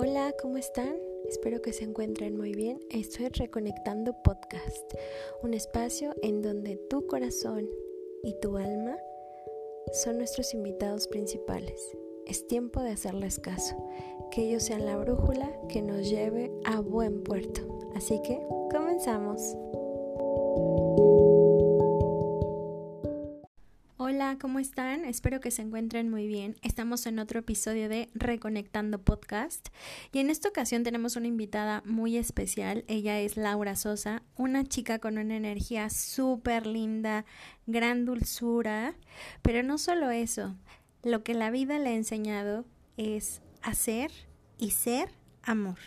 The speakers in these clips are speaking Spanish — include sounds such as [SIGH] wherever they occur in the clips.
Hola, ¿cómo están? Espero que se encuentren muy bien. Estoy Reconectando Podcast, un espacio en donde tu corazón y tu alma son nuestros invitados principales. Es tiempo de hacerles caso, que ellos sean la brújula que nos lleve a buen puerto. Así que, comenzamos. ¿Cómo están? Espero que se encuentren muy bien. Estamos en otro episodio de Reconectando Podcast y en esta ocasión tenemos una invitada muy especial. Ella es Laura Sosa, una chica con una energía súper linda, gran dulzura, pero no solo eso, lo que la vida le ha enseñado es hacer y ser amor.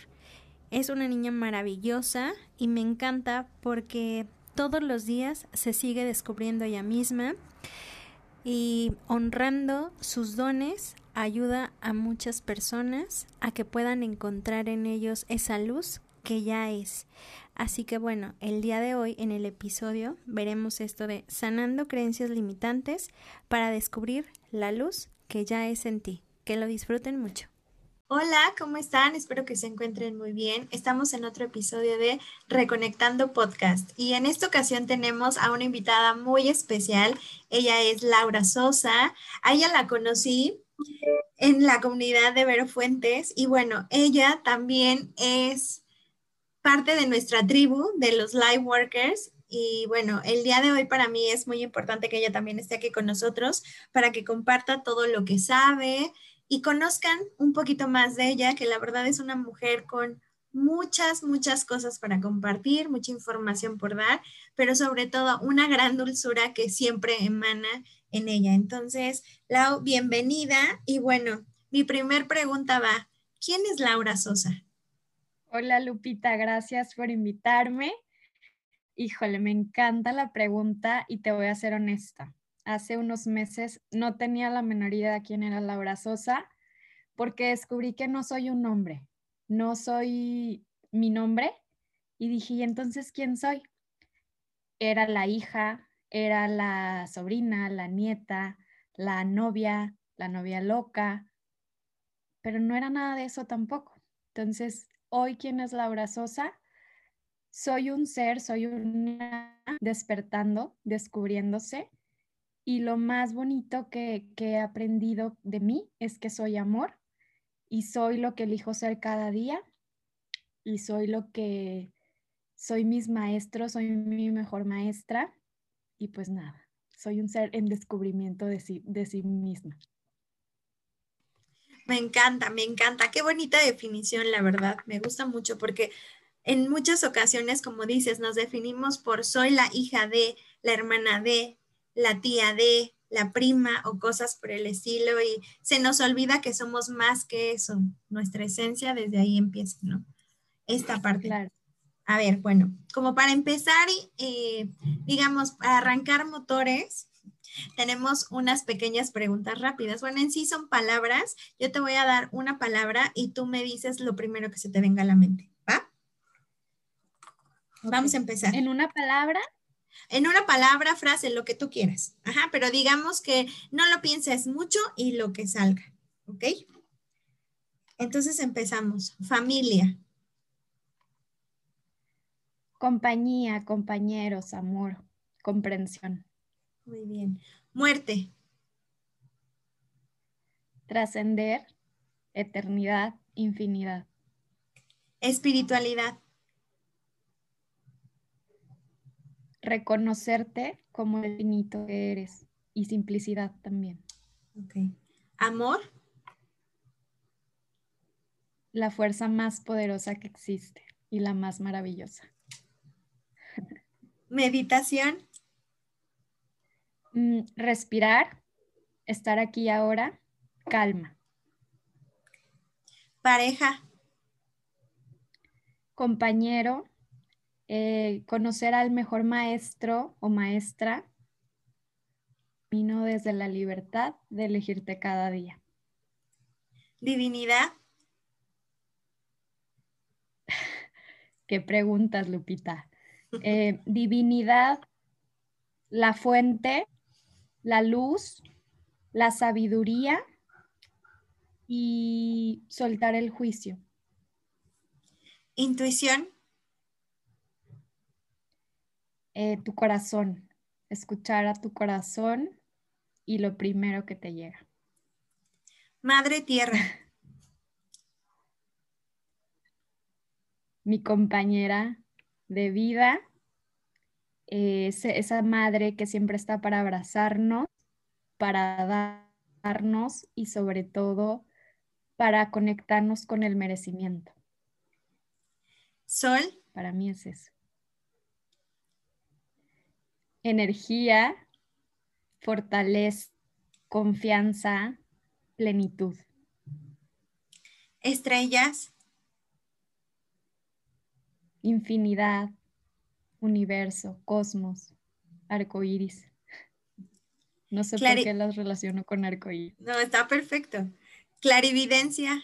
Es una niña maravillosa y me encanta porque todos los días se sigue descubriendo ella misma y honrando sus dones ayuda a muchas personas a que puedan encontrar en ellos esa luz que ya es. Así que bueno, el día de hoy en el episodio veremos esto de sanando creencias limitantes para descubrir la luz que ya es en ti. Que lo disfruten mucho. Hola, ¿cómo están? Espero que se encuentren muy bien. Estamos en otro episodio de Reconectando Podcast y en esta ocasión tenemos a una invitada muy especial. Ella es Laura Sosa. A ella la conocí en la comunidad de Vero Fuentes y bueno, ella también es parte de nuestra tribu de los Live Workers y bueno, el día de hoy para mí es muy importante que ella también esté aquí con nosotros para que comparta todo lo que sabe, y conozcan un poquito más de ella, que la verdad es una mujer con muchas, muchas cosas para compartir, mucha información por dar, pero sobre todo una gran dulzura que siempre emana en ella. Entonces, Lau, bienvenida. Y bueno, mi primer pregunta va, ¿quién es Laura Sosa? Hola Lupita, gracias por invitarme. Híjole, me encanta la pregunta y te voy a ser honesta hace unos meses no tenía la menor idea de quién era Laura Sosa, porque descubrí que no soy un nombre, no soy mi nombre, y dije, ¿y entonces quién soy? Era la hija, era la sobrina, la nieta, la novia, la novia loca, pero no era nada de eso tampoco. Entonces, hoy, ¿quién es Laura Sosa? Soy un ser, soy una despertando, descubriéndose y lo más bonito que, he aprendido de mí es que soy amor y soy lo que elijo ser cada día y soy lo que soy mis maestros, soy mi mejor maestra y pues nada, soy un ser en descubrimiento de sí, de sí misma. Me encanta, me encanta. Qué bonita definición, la verdad. Me gusta mucho porque en muchas ocasiones, como dices, nos definimos por soy la hija de, la hermana de, la tía de, la prima o cosas por el estilo y se nos olvida que somos más que eso. Nuestra esencia desde ahí empieza, ¿no? Esta parte. Claro. A ver, bueno, como para empezar, eh, digamos, para arrancar motores, tenemos unas pequeñas preguntas rápidas. Bueno, en sí son palabras. Yo te voy a dar una palabra y tú me dices lo primero que se te venga a la mente, ¿va? Vamos a empezar. ¿En una palabra? En una palabra, frase, lo que tú quieras. Ajá, pero digamos que no lo pienses mucho y lo que salga. ¿Ok? Entonces empezamos. Familia. Compañía, compañeros, amor, comprensión. Muy bien. Muerte. Trascender, eternidad, infinidad. Espiritualidad. Reconocerte como el finito que eres y simplicidad también. Ok. Amor. La fuerza más poderosa que existe y la más maravillosa. [LAUGHS] Meditación. Mm, respirar, estar aquí ahora, calma. Pareja. Compañero, eh, conocer al mejor maestro o maestra, vino desde la libertad de elegirte cada día. Divinidad. [LAUGHS] Qué preguntas, Lupita. Eh, [LAUGHS] divinidad, la fuente, la luz, la sabiduría y soltar el juicio, Intuición. Eh, tu corazón, escuchar a tu corazón y lo primero que te llega. Madre Tierra. [LAUGHS] Mi compañera de vida, eh, esa madre que siempre está para abrazarnos, para darnos y sobre todo para conectarnos con el merecimiento. Sol. Para mí es eso energía, fortaleza, confianza, plenitud. Estrellas. Infinidad, universo, cosmos, arcoíris. No sé por qué las relaciono con arcoíris. No, está perfecto. Clarividencia.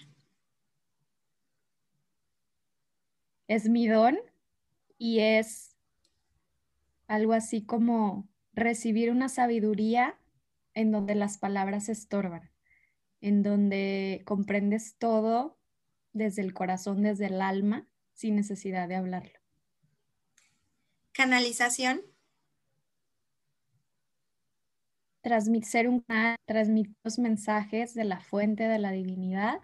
Es mi don y es algo así como recibir una sabiduría en donde las palabras estorban, en donde comprendes todo desde el corazón, desde el alma, sin necesidad de hablarlo. Canalización. Transmitir, transmitir los mensajes de la fuente de la divinidad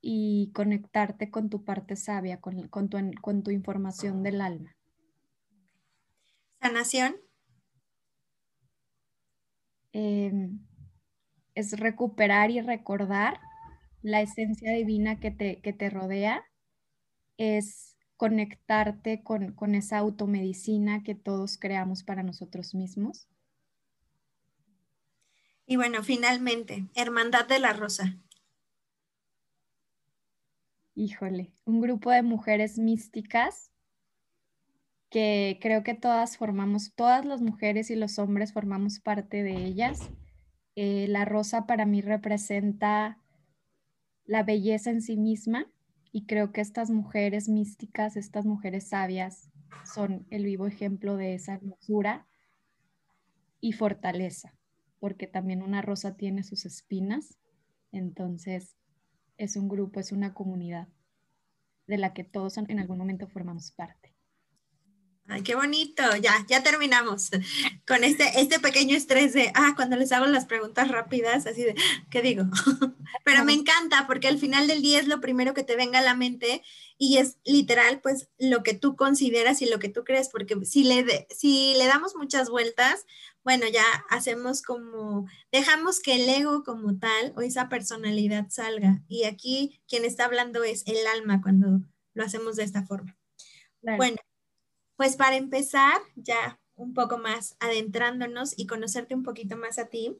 y conectarte con tu parte sabia, con, tu, con tu información del alma. Sanación. Em, es recuperar y recordar la esencia divina que te, que te rodea. Es conectarte con, con esa automedicina que todos creamos para nosotros mismos. Y bueno, finalmente, Hermandad de la Rosa. Híjole, un grupo de mujeres místicas que creo que todas formamos, todas las mujeres y los hombres formamos parte de ellas. Eh, la rosa para mí representa la belleza en sí misma y creo que estas mujeres místicas, estas mujeres sabias, son el vivo ejemplo de esa hermosura y fortaleza, porque también una rosa tiene sus espinas, entonces es un grupo, es una comunidad de la que todos en algún momento formamos parte. Ay, qué bonito. Ya, ya terminamos con este, este pequeño estrés de, ah, cuando les hago las preguntas rápidas, así de, ¿qué digo? [LAUGHS] Pero me encanta porque al final del día es lo primero que te venga a la mente y es literal, pues, lo que tú consideras y lo que tú crees, porque si le, si le damos muchas vueltas, bueno, ya hacemos como, dejamos que el ego como tal o esa personalidad salga. Y aquí quien está hablando es el alma cuando lo hacemos de esta forma. Bueno, pues para empezar, ya un poco más adentrándonos y conocerte un poquito más a ti,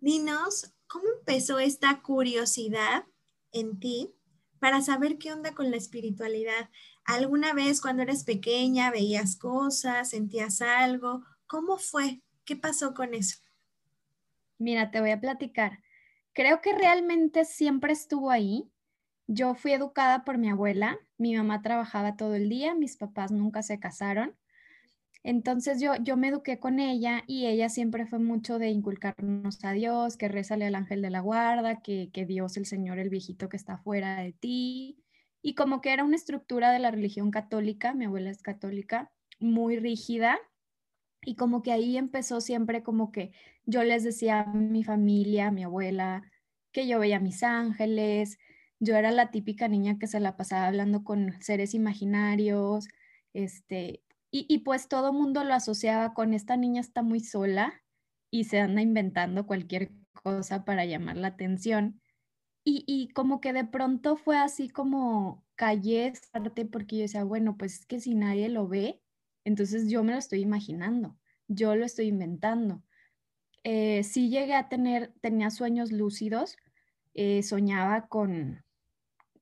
dinos, ¿cómo empezó esta curiosidad en ti para saber qué onda con la espiritualidad? ¿Alguna vez cuando eres pequeña veías cosas, sentías algo? ¿Cómo fue? ¿Qué pasó con eso? Mira, te voy a platicar. Creo que realmente siempre estuvo ahí, yo fui educada por mi abuela, mi mamá trabajaba todo el día, mis papás nunca se casaron. Entonces yo, yo me eduqué con ella y ella siempre fue mucho de inculcarnos a Dios, que rezale al ángel de la guarda, que, que Dios, el Señor, el viejito que está fuera de ti. Y como que era una estructura de la religión católica, mi abuela es católica, muy rígida. Y como que ahí empezó siempre como que yo les decía a mi familia, a mi abuela, que yo veía mis ángeles, yo era la típica niña que se la pasaba hablando con seres imaginarios, este, y, pues todo mundo lo asociaba con esta niña está muy sola y se anda inventando cualquier cosa para llamar la atención. Y, y como que de pronto fue así como callé parte porque yo decía, bueno, pues es que si nadie lo ve, entonces yo me lo estoy imaginando, yo lo estoy inventando. Eh, sí llegué a tener, tenía sueños lúcidos, eh, soñaba con,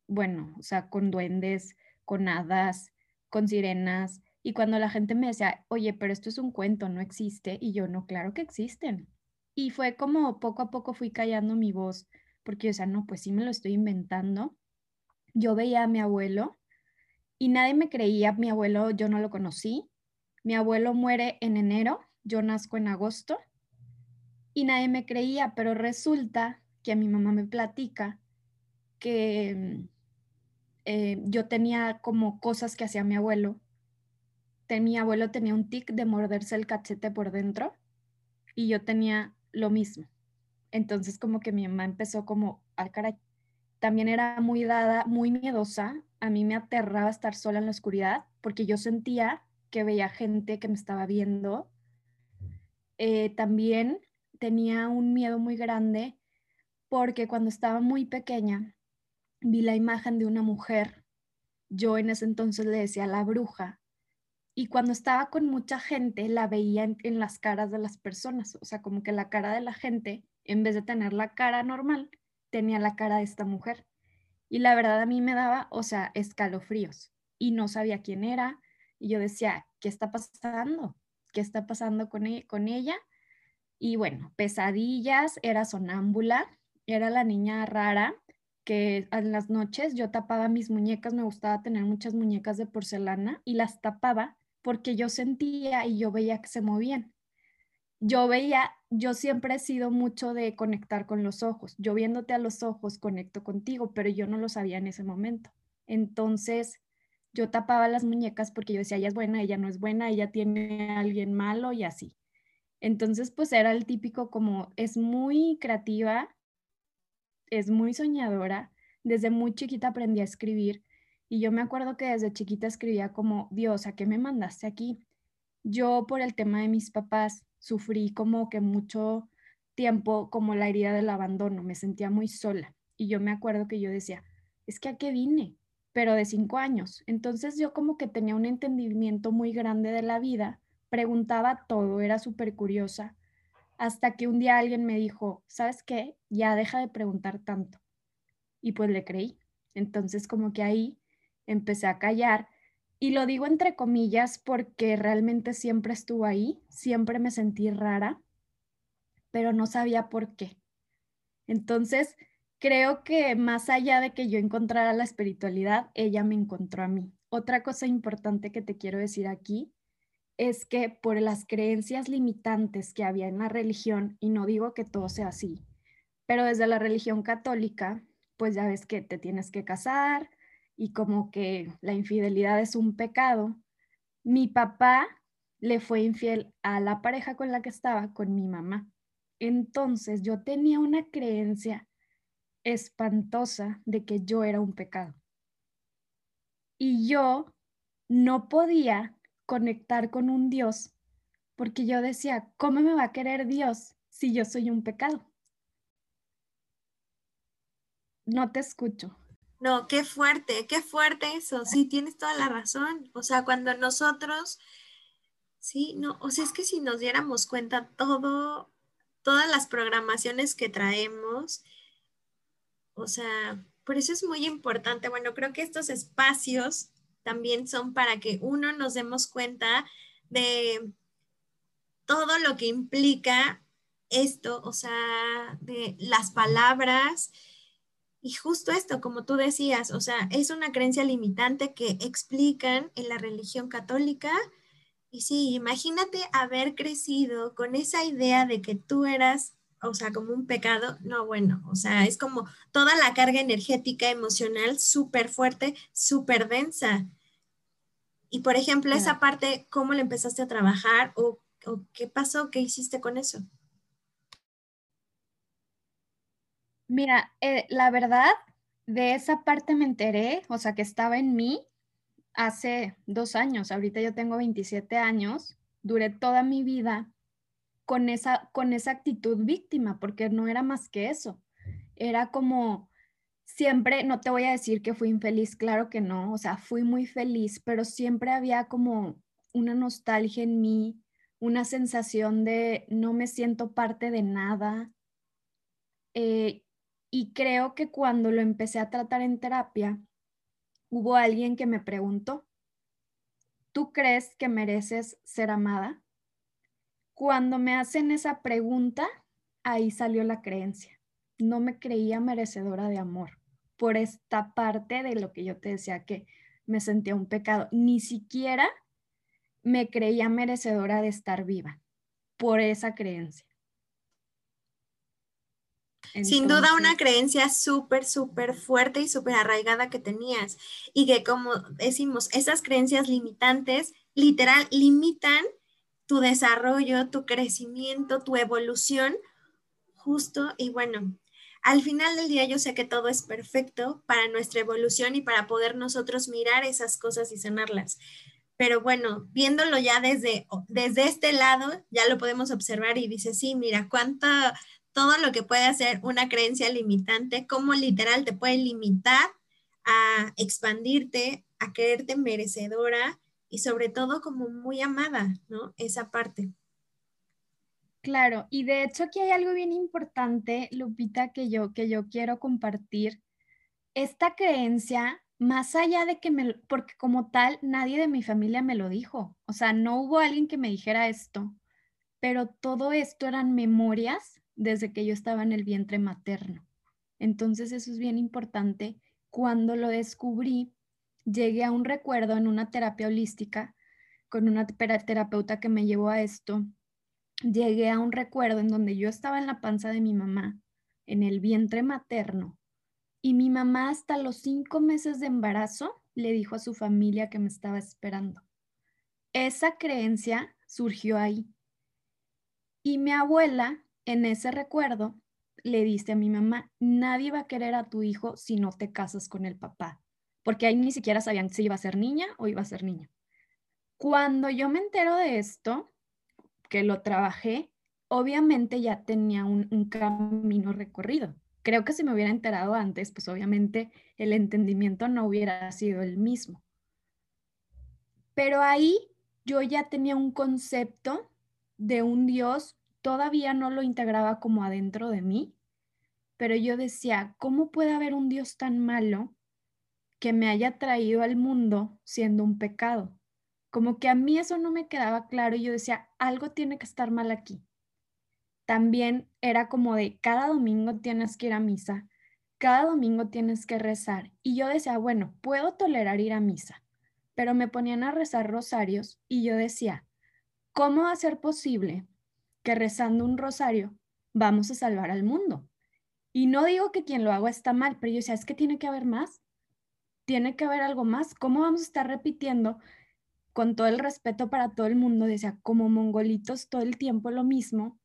bueno, o sea, con duendes, con hadas, con sirenas. Y cuando la gente me decía, oye, pero esto es un cuento, no existe. Y yo, no, claro que existen. Y fue como poco a poco fui callando mi voz, porque, o sea, no, pues sí me lo estoy inventando. Yo veía a mi abuelo y nadie me creía. Mi abuelo, yo no lo conocí. Mi abuelo muere en enero, yo nazco en agosto y nadie me creía, pero resulta que a mi mamá me platica que mm, eh, yo tenía como cosas que hacía mi abuelo. mi abuelo tenía un tic de morderse el cachete por dentro y yo tenía lo mismo. Entonces como que mi mamá empezó como, al caray, también era muy dada, muy miedosa. A mí me aterraba estar sola en la oscuridad porque yo sentía que veía gente que me estaba viendo. Eh, también tenía un miedo muy grande porque cuando estaba muy pequeña vi la imagen de una mujer. Yo en ese entonces le decía la bruja. Y cuando estaba con mucha gente la veía en, las caras de las personas. O sea, como que la cara de la gente, en vez de tener la cara normal, tenía la cara de esta mujer. Y la verdad a mí me daba, o sea, escalofríos y no sabía quién era. Y yo decía, ¿qué está pasando? ¿Qué está pasando con, e-, con ella? Y bueno, pesadillas, era sonámbula, era la niña rara que en las noches yo tapaba mis muñecas, me gustaba tener muchas muñecas de porcelana y las tapaba porque yo sentía y yo veía que se movían yo veía, yo siempre he sido mucho de conectar con los ojos. Yo viéndote a los ojos conecto contigo, pero yo no lo sabía en ese momento. Entonces, yo tapaba las muñecas porque yo decía, ella es buena, ella no es buena, ella tiene a alguien malo y así. Entonces, pues era el típico como, es muy creativa, es muy soñadora. Desde muy chiquita aprendí a escribir y yo me acuerdo que desde chiquita escribía como, Dios, ¿a qué me mandaste aquí? Yo por el tema de mis papás sufrí como que mucho tiempo como la herida del abandono, me sentía muy sola. Y yo me acuerdo que yo decía, es que a qué vine, pero de cinco años. Entonces yo como que tenía un entendimiento muy grande de la vida, preguntaba todo, era súper curiosa, hasta que un día alguien me dijo, ¿sabes qué? Ya deja de preguntar tanto. Y pues le creí. Entonces como que ahí empecé a callar y lo digo entre comillas porque realmente siempre estuvo ahí, siempre me sentí rara, pero no sabía por qué. Entonces, creo que más allá de que yo encontrara la espiritualidad, ella me encontró a mí. Otra cosa importante que te quiero decir aquí es que por las creencias limitantes que había en la religión, y no digo que todo sea así, pero desde la religión católica, pues ya ves que te tienes que casar, y como que la infidelidad es un pecado, mi papá le fue infiel a la pareja con la que estaba, con mi mamá. Entonces yo tenía una creencia espantosa de que yo era un pecado. Y yo no podía conectar con un Dios porque yo decía, ¿cómo me va a querer Dios si yo soy un pecado? No te escucho. No, qué fuerte, qué fuerte eso. Sí, tienes toda la razón. O sea, cuando nosotros, sí, no, o sea, es que si nos diéramos cuenta todo, todas las programaciones que traemos, o sea, por eso es muy importante. Bueno, creo que estos espacios también son para que uno nos demos cuenta de todo lo que implica esto, o sea, de las palabras, y justo esto, como tú decías, o sea, es una creencia limitante que explican en la religión católica. Y sí, imagínate haber crecido con esa idea de que tú eras, o sea, como un pecado. No, bueno, o sea, es como toda la carga energética, emocional, súper fuerte, súper densa. Y por ejemplo, esa parte, ¿cómo le empezaste a trabajar o, o qué pasó? ¿Qué hiciste con eso? Mira, eh, la verdad, de esa parte me enteré, o sea, que estaba en mí hace dos años. Ahorita yo tengo 27 años. Duré toda mi vida con esa, con esa actitud víctima, porque no era más que eso. Era como siempre, no te voy a decir que fui infeliz, claro que no, o sea, fui muy feliz, pero siempre había como una nostalgia en mí, una sensación de no me siento parte de nada. Eh, y creo que cuando lo empecé a tratar en terapia, hubo alguien que me preguntó, ¿tú crees que mereces ser amada? Cuando me hacen esa pregunta, ahí salió la creencia. No me creía merecedora de amor por esta parte de lo que yo te decía que me sentía un pecado. Ni siquiera me creía merecedora de estar viva por esa creencia. Sin duda una creencia súper, súper fuerte y súper arraigada que tenías y que como decimos, esas creencias limitantes literal limitan tu desarrollo, tu crecimiento, tu evolución, justo y bueno. Al final del día yo sé que todo es perfecto para nuestra evolución y para poder nosotros mirar esas cosas y sanarlas. Pero bueno, viéndolo ya desde, desde este lado, ya lo podemos observar y dice, sí, mira, cuánto todo lo que puede hacer una creencia limitante, cómo literal te puede limitar a expandirte, a creerte merecedora y sobre todo como muy amada, ¿no? Esa parte. Claro, y de hecho aquí hay algo bien importante, Lupita, que yo, que yo quiero compartir. Esta creencia, más allá de que me, porque como tal, nadie de mi familia me lo dijo, o sea, no hubo alguien que me dijera esto, pero todo esto eran memorias desde que yo estaba en el vientre materno. Entonces eso es bien importante. Cuando lo descubrí, llegué a un recuerdo en una terapia holística con una terapeuta que me llevó a esto. Llegué a un recuerdo en donde yo estaba en la panza de mi mamá, en el vientre materno, y mi mamá hasta los cinco meses de embarazo le dijo a su familia que me estaba esperando. Esa creencia surgió ahí. Y mi abuela en ese recuerdo le dice a mi mamá, nadie va a querer a tu hijo si no te casas con el papá, porque ahí ni siquiera sabían si iba a ser niña o iba a ser niño. Cuando yo me entero de esto, que lo trabajé, obviamente ya tenía un, un camino recorrido. Creo que si me hubiera enterado antes, pues obviamente el entendimiento no hubiera sido el mismo. Pero ahí yo ya tenía un concepto de un Dios todavía no lo integraba como adentro de mí, pero yo decía, ¿cómo puede haber un Dios tan malo que me haya traído al mundo siendo un pecado? Como que a mí eso no me quedaba claro y yo decía, algo tiene que estar mal aquí. También era como de, cada domingo tienes que ir a misa, cada domingo tienes que rezar. Y yo decía, bueno, puedo tolerar ir a misa, pero me ponían a rezar rosarios y yo decía, ¿cómo va a ser posible que rezando un rosario vamos a salvar al mundo. Y no digo que quien lo haga está mal, pero yo decía, es que tiene que haber más, tiene que haber algo más. ¿Cómo vamos a estar repitiendo con todo el respeto para todo el mundo? Decía, como mongolitos todo el tiempo lo mismo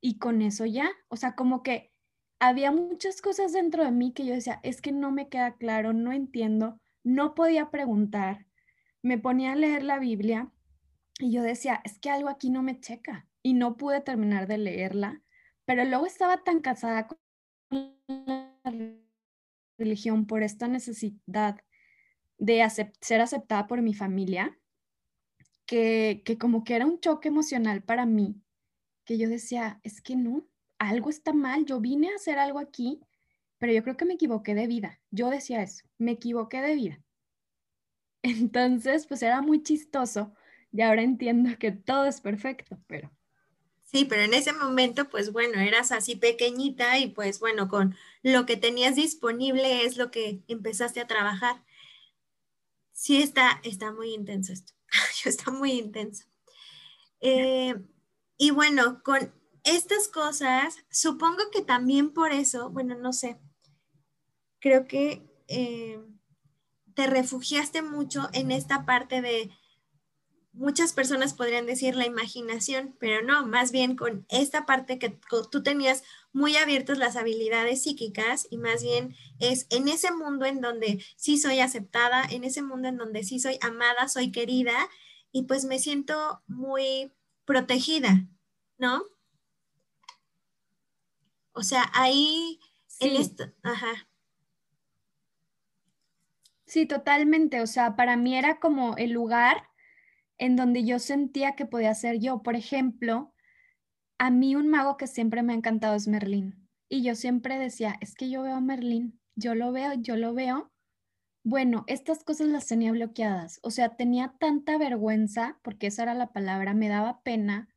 y con eso ya, o sea, como que había muchas cosas dentro de mí que yo decía, es que no me queda claro, no entiendo, no podía preguntar, me ponía a leer la Biblia y yo decía, es que algo aquí no me checa y no pude terminar de leerla, pero luego estaba tan casada con la religión por esta necesidad de ser aceptada por mi familia, que, que como que era un choque emocional para mí, que yo decía, es que no, algo está mal, yo vine a hacer algo aquí, pero yo creo que me equivoqué de vida. Yo decía eso, me equivoqué de vida. [LAUGHS] Entonces, pues era muy chistoso y ahora entiendo que todo es perfecto, pero Sí, pero en ese momento, pues bueno, eras así pequeñita y pues bueno, con lo que tenías disponible es lo que empezaste a trabajar. Sí, está, está muy intenso esto, [LAUGHS] está muy intenso. Eh, y bueno, con estas cosas, supongo que también por eso, bueno, no sé, creo que eh, te refugiaste mucho en esta parte de muchas personas podrían decir la imaginación, pero no, más bien con esta parte que tú tenías muy abiertas las habilidades psíquicas y más bien es en ese mundo en donde sí soy aceptada, en ese mundo en donde sí soy amada, soy querida y pues me siento muy protegida, ¿no? O sea, ahí en esto, ajá. Sí, totalmente. O sea, para mí era como el lugar en donde yo sentía que podía ser yo. Por ejemplo, a mí un mago que siempre me ha encantado es Merlín. Y yo siempre decía, es que yo veo a Merlín, yo lo veo, yo lo veo. Bueno, estas cosas las tenía bloqueadas. O sea, tenía tanta vergüenza, porque esa era la palabra, me daba pena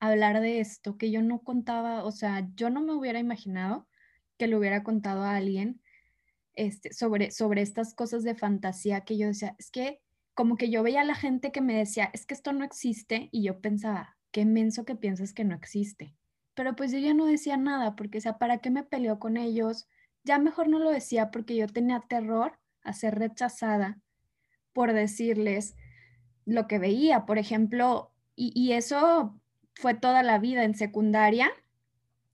hablar de esto, que yo no contaba, o sea, yo no me hubiera imaginado que lo hubiera contado a alguien este, sobre, sobre estas cosas de fantasía que yo decía, es que como que yo veía a la gente que me decía, es que esto no existe, y yo pensaba, qué menso que piensas que no existe. pero pues yo ya no decía nada, porque, o sea, ¿para qué me peleó con ellos? Ya mejor no lo decía porque yo tenía terror a ser rechazada por decirles lo que veía, por ejemplo, y, y eso fue toda la vida en secundaria,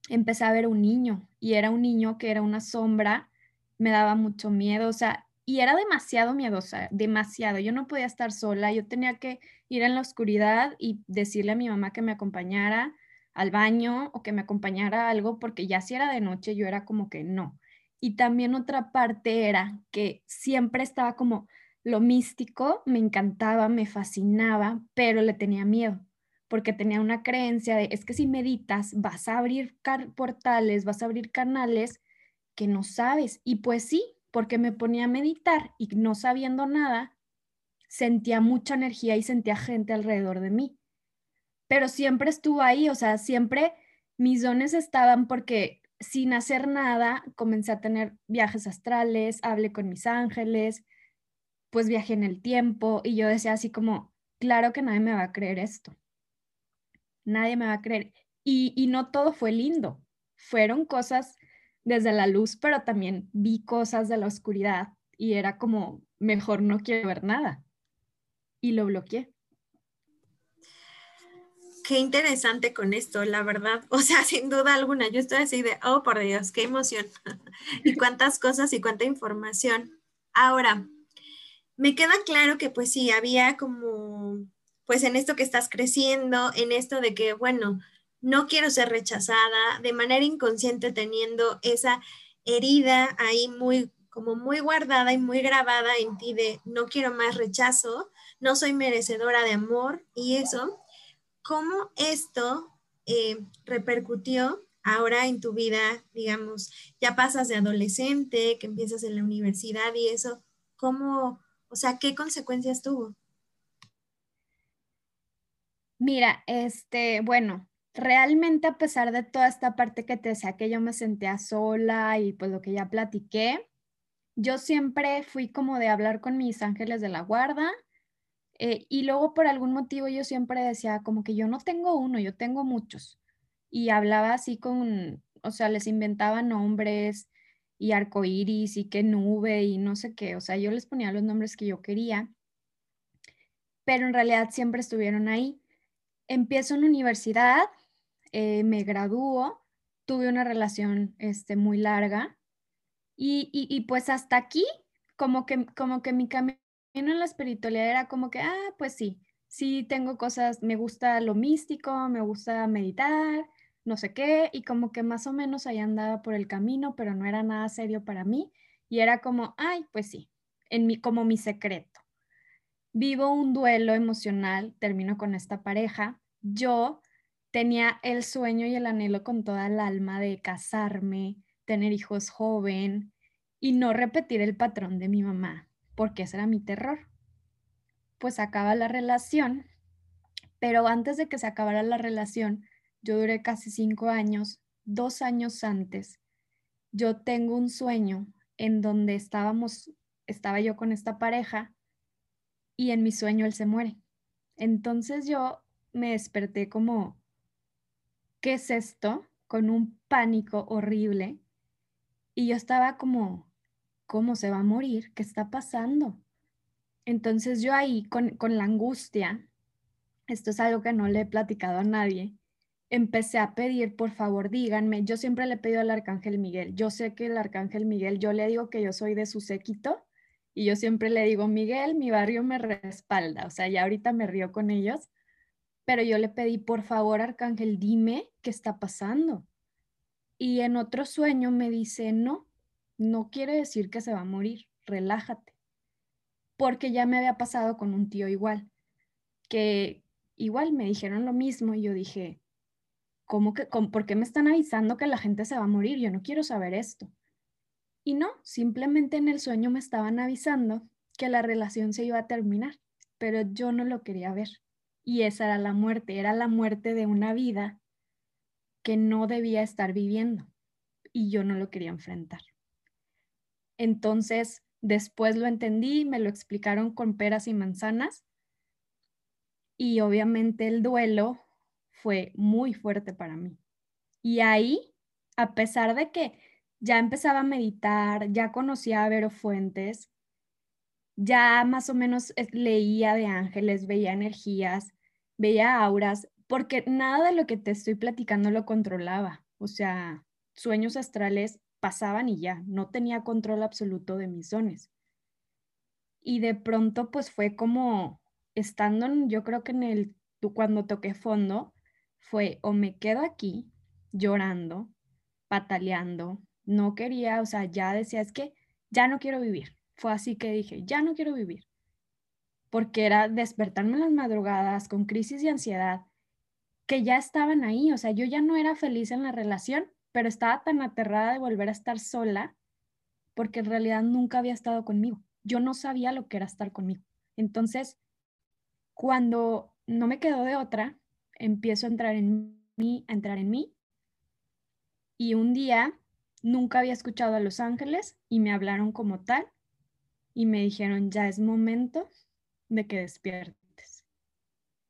empecé a ver un niño y era un niño que era una sombra, me daba mucho miedo, o sea, y era demasiado miedosa, demasiado. Yo no podía estar sola, yo tenía que ir en la oscuridad y decirle a mi mamá que me acompañara al baño o que me acompañara a algo, porque ya si era de noche yo era como que no. Y también otra parte era que siempre estaba como lo místico, me encantaba, me fascinaba, pero le tenía miedo porque tenía una creencia de, es que si meditas vas a abrir portales, vas a abrir canales que no sabes. Y pues sí, porque me ponía a meditar y no sabiendo nada, sentía mucha energía y sentía gente alrededor de mí. Pero siempre estuvo ahí, o sea, siempre mis dones estaban porque sin hacer nada comencé a tener viajes astrales, hablé con mis ángeles, pues viajé en el tiempo y yo decía así como, claro que nadie me va a creer esto nadie me va a creer. Y, no todo fue lindo, fueron cosas desde la luz, pero también vi cosas de la oscuridad y era como, mejor no quiero ver nada. Y lo bloqueé. Qué interesante con esto, la verdad. [LAUGHS] O sea, sin duda alguna, yo estoy así de, oh, por Dios, qué emoción. [LAUGHS] y cuántas cosas y cuánta información. Ahora, me queda claro que pues sí, había como pues en esto que estás creciendo, en esto de que, bueno, no quiero ser rechazada, de manera inconsciente teniendo esa herida ahí muy como muy guardada y muy grabada en ti de no quiero más rechazo, no soy merecedora de amor y eso, ¿cómo esto eh, repercutió ahora en tu vida, digamos, ya pasas de adolescente, que empiezas en la universidad y eso, ¿cómo, o sea, qué consecuencias tuvo? Mira, este, bueno, realmente a pesar de toda esta parte que te decía que yo me sentía sola y pues lo que ya platiqué, yo siempre fui como de hablar con mis ángeles de la guarda eh, y luego por algún motivo yo siempre decía como que yo no tengo uno, yo tengo muchos y hablaba así con, o sea, les inventaba nombres y arcoíris y qué nube y no sé qué, o sea, yo les ponía los nombres que yo quería, pero en realidad siempre estuvieron ahí. Empiezo en universidad, eh, me gradúo, tuve una relación este, muy larga y, pues hasta aquí, como que, como que mi camino en la espiritualidad era como que, ah, pues sí, sí tengo cosas, me gusta lo místico, me gusta meditar, no sé qué, y como que más o menos ahí andaba por el camino, pero no era nada serio para mí y era como, ay, pues sí, en mi, como mi secreto vivo un duelo emocional, termino con esta pareja. Yo tenía el sueño y el anhelo con toda el alma de casarme, tener hijos joven y no repetir el patrón de mi mamá, porque ese era mi terror. Pues acaba la relación, pero antes de que se acabara la relación, yo duré casi cinco años, dos años antes, yo tengo un sueño en donde estábamos, estaba yo con esta pareja y en mi sueño él se muere. Entonces yo me desperté como, ¿qué es esto? Con un pánico horrible. Y yo estaba como, ¿cómo se va a morir? ¿Qué está pasando? Entonces yo ahí con, con la angustia, esto es algo que no le he platicado a nadie, empecé a pedir, por favor, díganme, yo siempre le he pedido al arcángel Miguel, yo sé que el arcángel Miguel, yo le digo que yo soy de su séquito y yo siempre le digo, Miguel, mi barrio me respalda, o sea, ya ahorita me río con ellos, pero yo le pedí, por favor, Arcángel, dime qué está pasando. Y en otro sueño me dice, no, no quiere decir que se va a morir, relájate. Porque ya me había pasado con un tío igual, que igual me dijeron lo mismo y yo dije, ¿cómo que, ¿por qué me están avisando que la gente se va a morir? Yo no quiero saber esto. Y no, simplemente en el sueño me estaban avisando que la relación se iba a terminar, pero yo no lo quería ver. Y esa era la muerte, era la muerte de una vida que no debía estar viviendo y yo no lo quería enfrentar. Entonces, después lo entendí, me lo explicaron con peras y manzanas y obviamente el duelo fue muy fuerte para mí. Y ahí, a pesar de que ya empezaba a meditar, ya conocía a Vero Fuentes, ya más o menos leía de ángeles, veía energías, veía auras, porque nada de lo que te estoy platicando lo controlaba. O sea, sueños astrales pasaban y ya, no tenía control absoluto de mis dones. Y de pronto, pues fue como estando, yo creo que en el, cuando toqué fondo, fue o me quedo aquí llorando, pataleando, no quería, o sea, ya decía, es que ya no quiero vivir. Fue así que dije, ya no quiero vivir. Porque era despertarme en las madrugadas con crisis de ansiedad que ya estaban ahí, o sea, yo ya no era feliz en la relación, pero estaba tan aterrada de volver a estar sola porque en realidad nunca había estado conmigo. Yo no sabía lo que era estar conmigo. Entonces, cuando no me quedó de otra, empiezo a entrar en mí, a entrar en mí. Y un día nunca había escuchado a Los Ángeles y me hablaron como tal y me dijeron, ya es momento de que despiertes.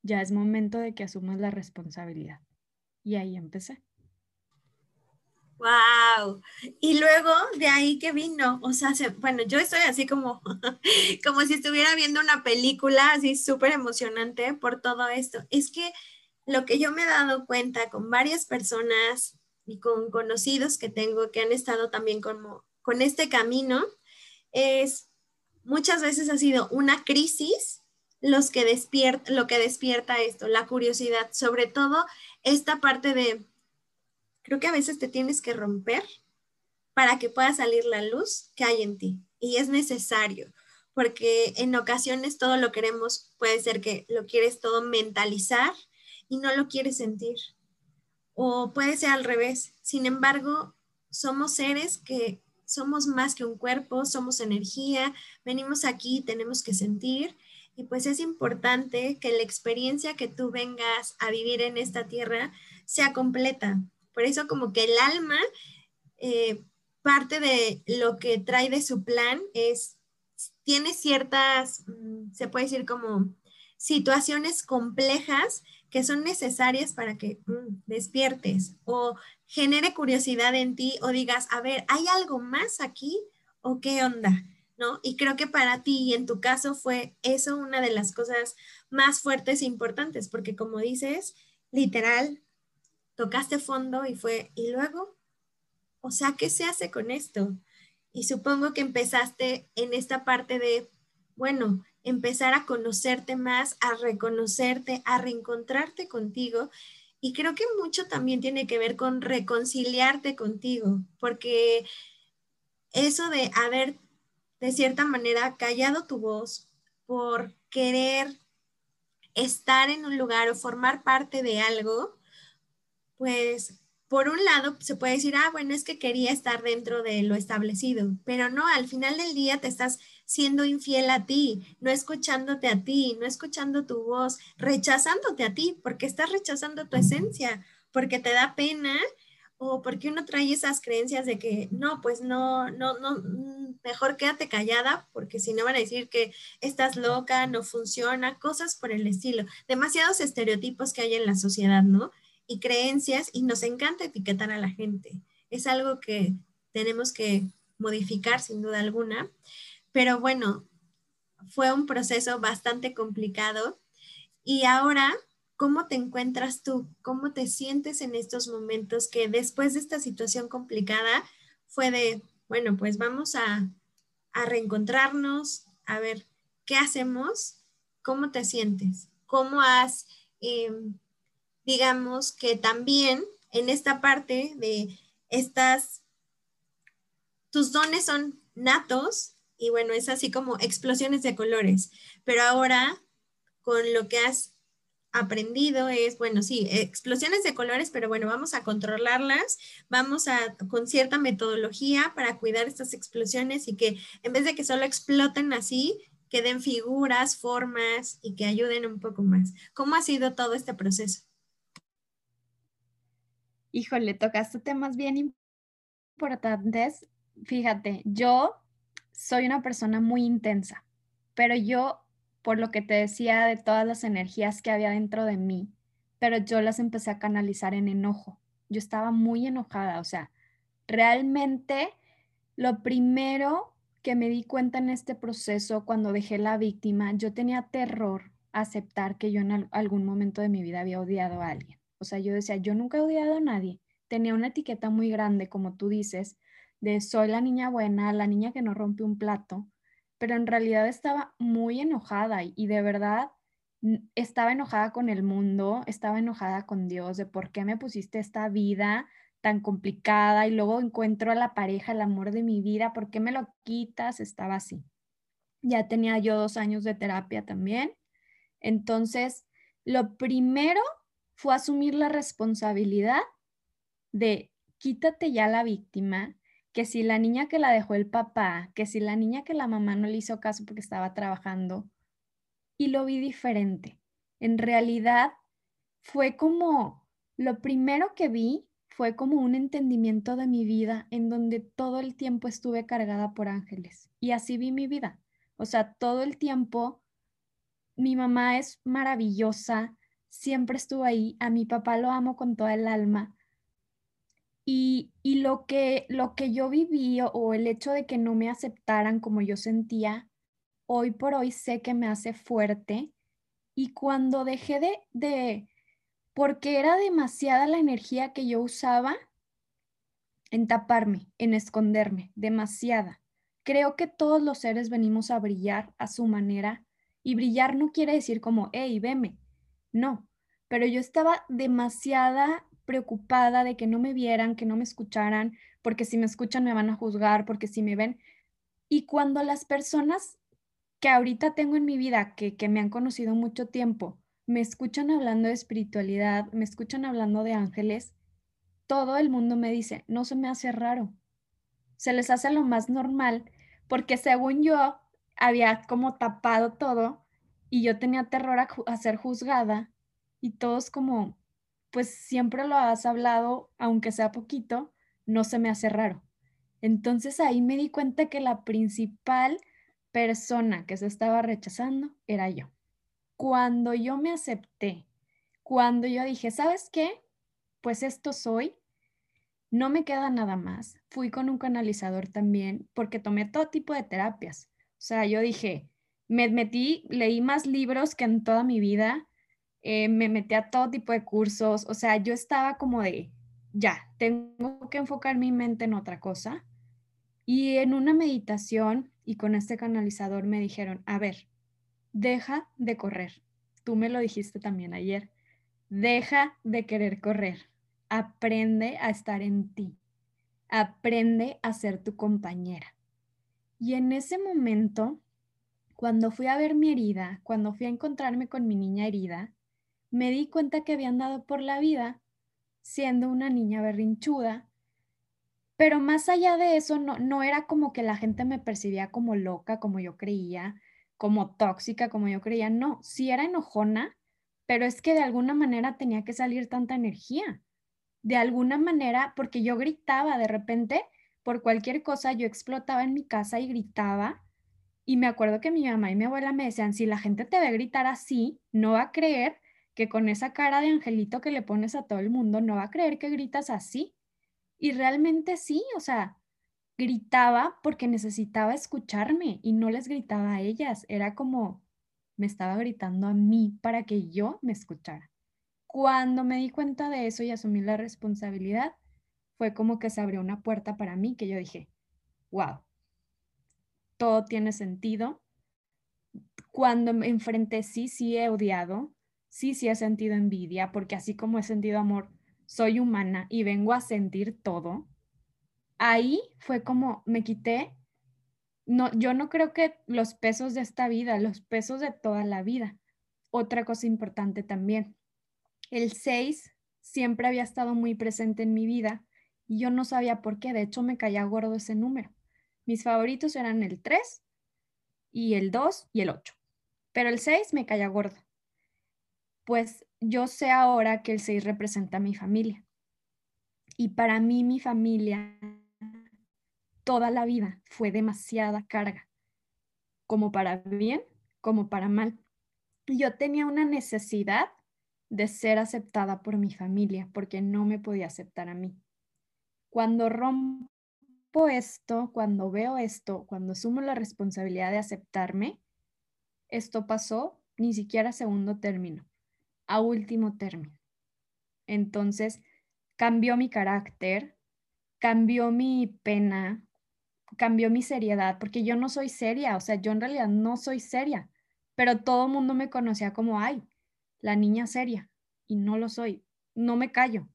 Ya es momento de que asumas la responsabilidad. Y ahí empecé. Wow. Y luego de ahí que vino, o sea, bueno, yo estoy así como, [LAUGHS] como si estuviera viendo una película así súper emocionante por todo esto. Es que lo que yo me he dado cuenta con varias personas y con conocidos que tengo que han estado también como con este camino es muchas veces ha sido una crisis los que despierta, lo que despierta esto, la curiosidad, sobre todo esta parte de creo que a veces te tienes que romper para que pueda salir la luz que hay en ti. Y es necesario, porque en ocasiones todo lo queremos, puede ser que lo quieres todo mentalizar y no lo quieres sentir. O puede ser al revés. Sin embargo, somos seres que somos más que un cuerpo, somos energía, venimos aquí, tenemos que sentir. Y pues es importante que la experiencia que tú vengas a vivir en esta tierra sea completa, por eso como que el alma, eh, parte de lo que trae de su plan es, tiene ciertas, mm, se puede decir como situaciones complejas que son necesarias para que mm, despiertes o genere curiosidad en ti o digas, a ver, ¿hay algo más aquí o qué onda? ¿No? Y creo que para ti y en tu caso fue eso una de las cosas más fuertes e importantes, porque como dices, literal, tocaste fondo y fue, ¿y luego? O sea, ¿qué se hace con esto? Y supongo que empezaste en esta parte de, bueno, empezar a conocerte más, a reconocerte, a reencontrarte contigo. Y creo que mucho también tiene que ver con reconciliarte contigo, porque eso de haber, de cierta manera, callado tu voz por querer estar en un lugar o formar parte de algo, pues por un lado se puede decir, ah, bueno, es que quería estar dentro de lo establecido, pero no, al final del día te estás siendo infiel a ti, no escuchándote a ti, no escuchando tu voz, rechazándote a ti, porque estás rechazando tu esencia, porque te da pena o porque uno trae esas creencias de que no, pues no, no, no, mm, mejor quédate callada, porque si no van a decir que estás loca, no funciona, cosas por el estilo, demasiados estereotipos que hay en la sociedad, ¿no? y creencias y nos encanta etiquetar a la gente. Es algo que tenemos que modificar sin duda alguna, pero bueno, fue un proceso bastante complicado. Y ahora, ¿cómo te encuentras tú? ¿Cómo te sientes en estos momentos que después de esta situación complicada fue de, bueno, pues vamos a, a reencontrarnos, a ver qué hacemos, cómo te sientes, cómo has... Em, digamos que también en esta parte de estas, tus dones son natos y bueno, es así como explosiones de colores, pero ahora con lo que has aprendido es, bueno, sí, explosiones de colores, pero bueno, vamos a controlarlas, vamos a, con cierta metodología para cuidar estas explosiones y que en vez de que solo exploten así, queden figuras, formas y que ayuden un poco más. ¿Cómo ha sido todo este proceso? Híjole, tocaste temas bien importantes. Fíjate, yo soy una persona muy intensa, pero yo, por lo que te decía de todas las energías que había dentro de mí, pero yo las empecé a canalizar en enojo. yo estaba muy enojada, o sea, realmente lo primero que me di cuenta en este proceso cuando dejé la víctima, yo tenía terror a aceptar que yo en algún momento de mi vida había odiado a alguien. O sea, yo decía, yo nunca he odiado a nadie. Tenía una etiqueta muy grande, como tú dices, de soy la niña buena, la niña que no rompe un plato, pero en realidad estaba muy enojada y, de verdad estaba enojada con el mundo, estaba enojada con Dios de por qué me pusiste esta vida tan complicada y luego encuentro a la pareja, el amor de mi vida, ¿por qué me lo quitas? Estaba así. Ya tenía yo dos años de terapia también. Entonces, lo primero fue asumir la responsabilidad de quítate ya la víctima, que si la niña que la dejó el papá, que si la niña que la mamá no le hizo caso porque estaba trabajando, y lo vi diferente. En realidad fue como, lo primero que vi fue como un entendimiento de mi vida en donde todo el tiempo estuve cargada por ángeles. Y así vi mi vida. O sea, todo el tiempo mi mamá es maravillosa, siempre estuvo ahí, a mi papá lo amo con toda el alma, y, lo, que, lo que yo viví o, el hecho de que no me aceptaran como yo sentía, hoy por hoy sé que me hace fuerte. Y cuando dejé de, de, porque era demasiada la energía que yo usaba en taparme, en esconderme, demasiada. Creo que todos los seres venimos a brillar a su manera y brillar no quiere decir como, hey, veme. No, pero yo estaba demasiada preocupada de que no me vieran, que no me escucharan, porque si me escuchan me van a juzgar, porque si me ven. Y cuando las personas que ahorita tengo en mi vida, que, que me han conocido mucho tiempo, me escuchan hablando de espiritualidad, me escuchan hablando de ángeles, todo el mundo me dice, no se me hace raro. Se les hace lo más normal, porque según yo había como tapado todo y yo tenía terror a, a ser juzgada y todos como, pues siempre lo has hablado, aunque sea poquito, no se me hace raro. Entonces ahí me di cuenta que la principal persona que se estaba rechazando era yo. Cuando yo me acepté, cuando yo dije, ¿sabes qué? Pues esto soy, no me queda nada más. Fui con un canalizador también porque tomé todo tipo de terapias. O sea, yo dije, me metí, leí más libros que en toda mi vida, eh, me metí a todo tipo de cursos, o sea, yo estaba como de, ya, tengo que enfocar mi mente en otra cosa. Y en una meditación y con este canalizador me dijeron, a ver, deja de correr. Tú me lo dijiste también ayer. Deja de querer correr. Aprende a estar en ti. Aprende a ser tu compañera. Y en ese momento, cuando fui a ver mi herida, cuando fui a encontrarme con mi niña herida, me di cuenta que había andado por la vida siendo una niña berrinchuda, pero más allá de eso, no, no era como que la gente me percibía como loca, como yo creía, como tóxica, como yo creía, no, sí era enojona, pero es que de alguna manera tenía que salir tanta energía, de alguna manera, porque yo gritaba de repente, por cualquier cosa, yo explotaba en mi casa y gritaba. Y me acuerdo que mi mamá y mi abuela me decían, si la gente te ve gritar así, no va a creer que con esa cara de angelito que le pones a todo el mundo no va a creer que gritas así. Y realmente sí, o sea, gritaba porque necesitaba escucharme y no les gritaba a ellas, era como me estaba gritando a mí para que yo me escuchara. Cuando me di cuenta de eso y asumí la responsabilidad, fue como que se abrió una puerta para mí que yo dije, wow, todo tiene sentido. Cuando me enfrenté, sí, sí he odiado, sí, sí he sentido envidia, porque así como he sentido amor, soy humana y vengo a sentir todo. Ahí fue como me quité, no, yo no creo que los pesos de esta vida, los pesos de toda la vida. Otra cosa importante también, el 6 siempre había estado muy presente en mi vida y yo no sabía por qué, de hecho me caía gordo ese número. Mis favoritos eran el 3 y el 2 y el 8, pero el 6 me caía gordo pues yo sé ahora que el 6 representa a mi familia. Y para mí mi familia toda la vida fue demasiada carga, como para bien, como para mal. Yo tenía una necesidad de ser aceptada por mi familia, porque no me podía aceptar a mí. Cuando rompo esto, cuando veo esto, cuando asumo la responsabilidad de aceptarme, esto pasó ni siquiera segundo término, a último término. Entonces, cambió mi carácter, cambió mi pena, cambió mi seriedad, porque yo no soy seria, o sea, yo en realidad no soy seria, pero todo el mundo me conocía como, ay, la niña seria, y no lo soy, no me callo,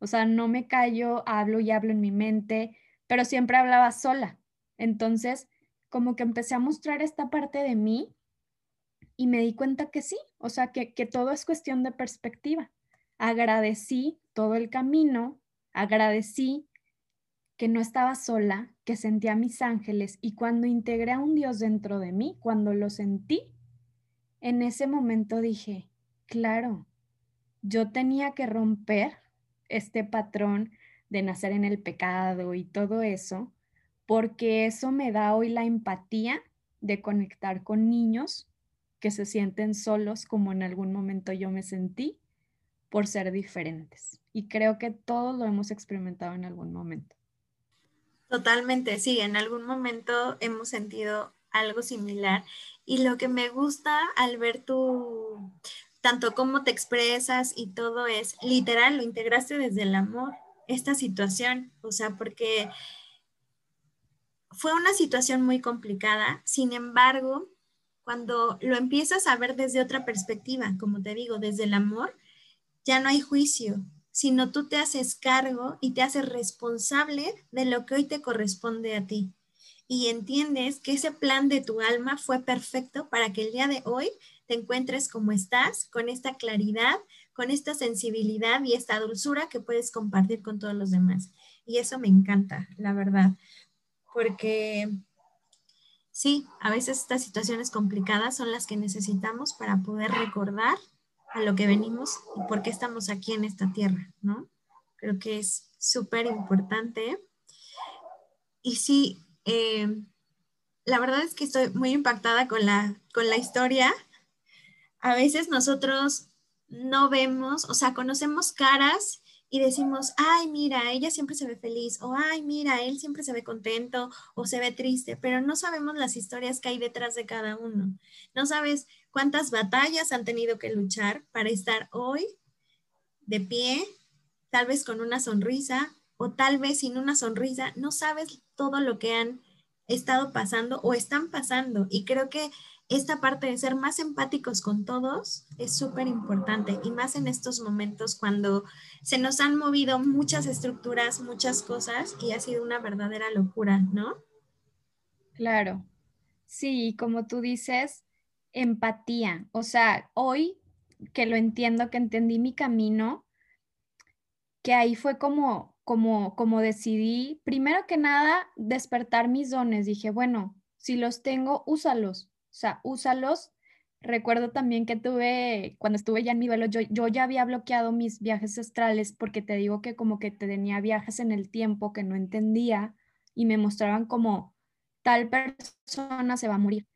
o sea, no me callo, hablo y hablo en mi mente, pero siempre hablaba sola. Entonces, como que empecé a mostrar esta parte de mí y me di cuenta que sí, o sea, que, que todo es cuestión de perspectiva. Agradecí todo el camino, agradecí que no estaba sola, que sentía mis ángeles y cuando integré a un Dios dentro de mí, cuando lo sentí, en ese momento dije, claro, yo tenía que romper este patrón de nacer en el pecado y todo eso, porque eso me da hoy la empatía de conectar con niños que se sienten solos como en algún momento yo me sentí por ser diferentes. Y creo que todos lo hemos experimentado en algún momento. Totalmente, sí, en algún momento hemos sentido algo similar. Y lo que me gusta al ver tu, tanto cómo te expresas y todo es, literal, lo integraste desde el amor, esta situación, o sea, porque fue una situación muy complicada, sin embargo, cuando lo empiezas a ver desde otra perspectiva, como te digo, desde el amor, ya no hay juicio, sino tú te haces cargo y te haces responsable de lo que hoy te corresponde a ti. Y entiendes que ese plan de tu alma fue perfecto para que el día de hoy te encuentres como estás, con esta claridad, con esta sensibilidad y esta dulzura que puedes compartir con todos los demás. Y eso me encanta, la verdad, porque sí, a veces estas situaciones complicadas son las que necesitamos para poder recordar a lo que venimos y por qué estamos aquí en esta tierra, ¿no? Creo que es súper importante. Y sí, eh, la verdad es que estoy muy impactada con la, con la historia. A veces nosotros no vemos, o sea, conocemos caras y decimos, ay, mira, ella siempre se ve feliz, o ay, mira, él siempre se ve contento o se ve triste, pero no sabemos las historias que hay detrás de cada uno. No sabes cuántas batallas han tenido que luchar para estar hoy de pie, tal vez con una sonrisa o tal vez sin una sonrisa. No sabes todo lo que han estado pasando o están pasando. Y creo que esta parte de ser más empáticos con todos es súper importante y más en estos momentos cuando se nos han movido muchas estructuras, muchas cosas y ha sido una verdadera locura, ¿no? Claro. Sí, como tú dices, empatía. O sea, hoy que lo entiendo, que entendí mi camino, que ahí fue como, como, como decidí, primero que nada, despertar mis dones. Dije, bueno, si los tengo, úsalos. O sea, úsalos. Recuerdo también que tuve, cuando estuve ya en mi vuelo, yo, yo ya había bloqueado mis viajes astrales porque te digo que como que tenía viajes en el tiempo que no entendía y me mostraban como tal persona se va a morir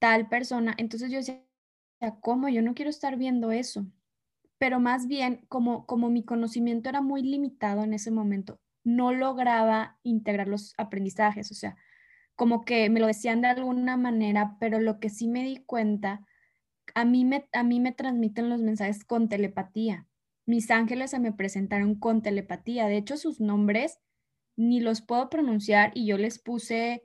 tal persona. Entonces yo decía, ¿cómo? Yo no quiero estar viendo eso. Pero más bien, como, como mi conocimiento era muy limitado en ese momento, no lograba integrar los aprendizajes. O sea, como que me lo decían de alguna manera, pero lo que sí me di cuenta, a mí me, a mí me transmiten los mensajes con telepatía. Mis ángeles se me presentaron con telepatía. De hecho, sus nombres ni los puedo pronunciar y yo les puse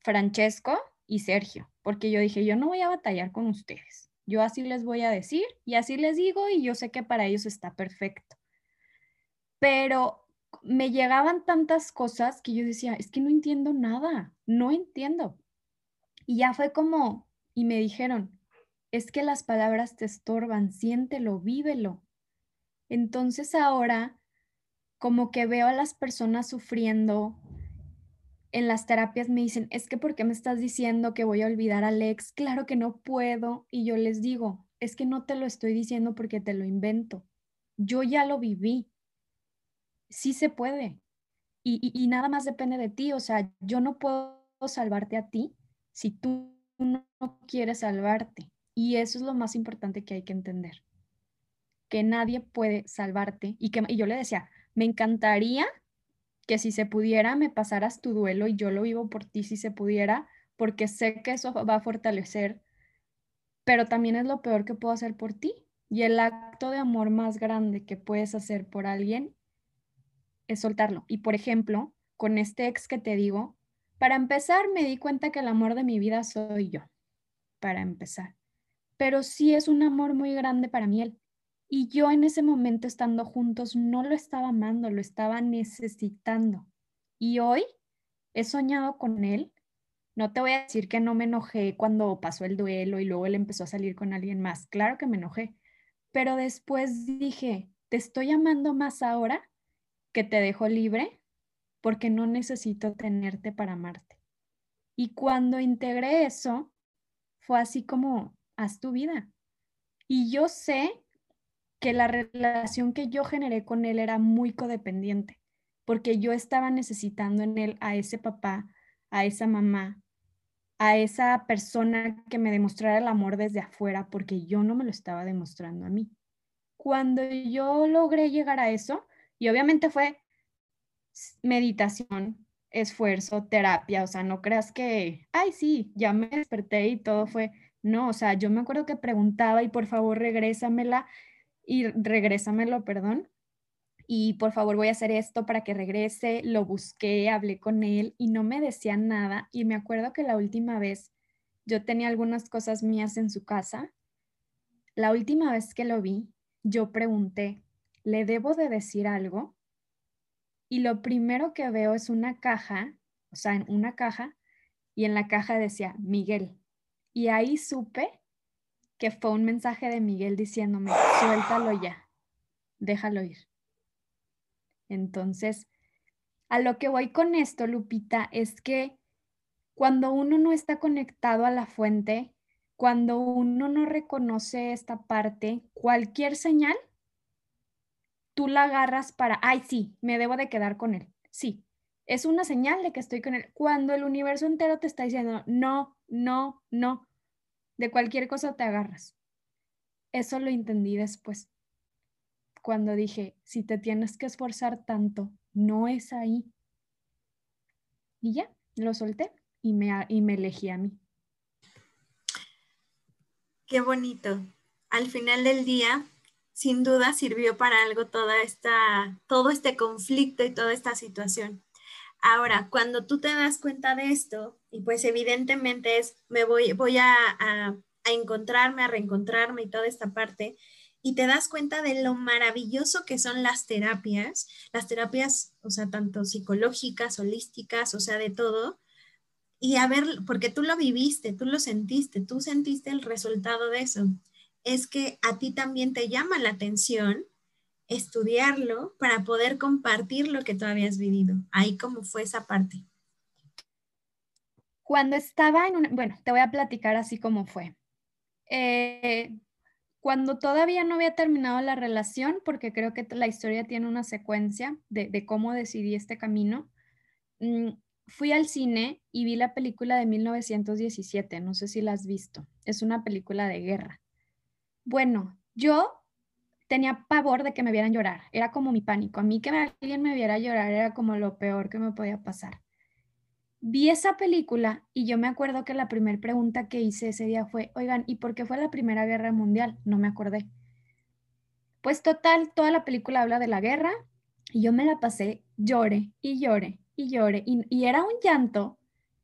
Francesco y Sergio porque yo dije, yo no voy a batallar con ustedes. Yo así les voy a decir y así les digo y yo sé que para ellos está perfecto. Pero me llegaban tantas cosas que yo decía, es que no entiendo nada, no entiendo. Y ya fue como, y me dijeron, es que las palabras te estorban, siéntelo, vívelo. Entonces ahora, como que veo a las personas sufriendo, en las terapias me dicen, es que ¿por qué me estás diciendo que voy a olvidar a Alex? Claro que no puedo. Y yo les digo, es que no te lo estoy diciendo porque te lo invento. Yo ya lo viví. Sí se puede. Y, y, nada más depende de ti. O sea, yo no puedo salvarte a ti si tú no quieres salvarte. Y eso es lo más importante que hay que entender. que nadie puede salvarte y que y yo le decía, me encantaría que si se pudiera me pasaras tu duelo y yo lo vivo por ti si se pudiera, porque sé que eso va a fortalecer, pero también es lo peor que puedo hacer por ti. Y el acto de amor más grande que puedes hacer por alguien es soltarlo. Y por ejemplo, con este ex que te digo, para empezar me di cuenta que el amor de mi vida soy yo, para empezar. Pero sí es un amor muy grande para mí él. Y yo en ese momento estando juntos no lo estaba amando, lo estaba necesitando. Y hoy he soñado con él. No te voy a decir que no me enojé cuando pasó el duelo y luego él empezó a salir con alguien más. Claro que me enojé. Pero después dije, te estoy amando más ahora que te dejo libre porque no necesito tenerte para amarte. Y cuando integré eso, fue así como, haz tu vida. Y yo sé que la relación que yo generé con él era muy codependiente, porque yo estaba necesitando en él a ese papá, a esa mamá, a esa persona que me demostrara el amor desde afuera, porque yo no me lo estaba demostrando a mí. Cuando yo logré llegar a eso, y obviamente fue meditación, esfuerzo, terapia, o sea, no creas que, ay, sí, ya me desperté y todo fue, no, o sea, yo me acuerdo que preguntaba y por favor regrésamela y regrésamelo, perdón. Y por favor voy a hacer esto para que regrese. Lo busqué, hablé con él y no me decía nada. Y me acuerdo que la última vez yo tenía algunas cosas mías en su casa. La última vez que lo vi, yo pregunté, ¿le debo de decir algo? Y lo primero que veo es una caja, o sea, en una caja, y en la caja decía Miguel. Y ahí supe que fue un mensaje de Miguel diciéndome, suéltalo ya, déjalo ir. Entonces, a lo que voy con esto, Lupita, es que cuando uno no está conectado a la fuente, cuando uno no reconoce esta parte, cualquier señal, tú la agarras para, ay, sí, me debo de quedar con él. Sí, es una señal de que estoy con él. Cuando el universo entero te está diciendo, no, no, no, de cualquier cosa te agarras. Eso lo entendí después, cuando dije, si te tienes que esforzar tanto, no es ahí. Y ya, lo solté y me, y me elegí a mí. Qué bonito. Al final del día, sin duda sirvió para algo toda esta, todo este conflicto y toda esta situación. Ahora, cuando tú te das cuenta de esto, y pues evidentemente es, me voy, voy a, a, encontrarme, a reencontrarme y toda esta parte, y te das cuenta de lo maravilloso que son las terapias, las terapias, o sea, tanto psicológicas, holísticas, o sea, de todo, y a ver, porque tú lo viviste, tú lo sentiste, tú sentiste el resultado de eso, es que a ti también te llama la atención estudiarlo para poder compartir lo que tú habías vivido. Ahí cómo fue esa parte. Cuando estaba en una, bueno, te voy a platicar así como fue. Eh, cuando todavía no había terminado la relación, porque creo que la historia tiene una secuencia de, cómo decidí este camino, mm, fui al cine y vi la película de 1917, no sé si la has visto, es una película de guerra. Bueno, yo tenía pavor de que me vieran llorar, era como mi pánico. A mí que alguien me viera llorar era como lo peor que me podía pasar. Vi esa película y yo me acuerdo que la primera pregunta que hice ese día fue, oigan, ¿y por qué fue la Primera Guerra Mundial? No me acordé. Pues total, toda la película habla de la guerra y yo me la pasé, llore y llore y llore y, y era un llanto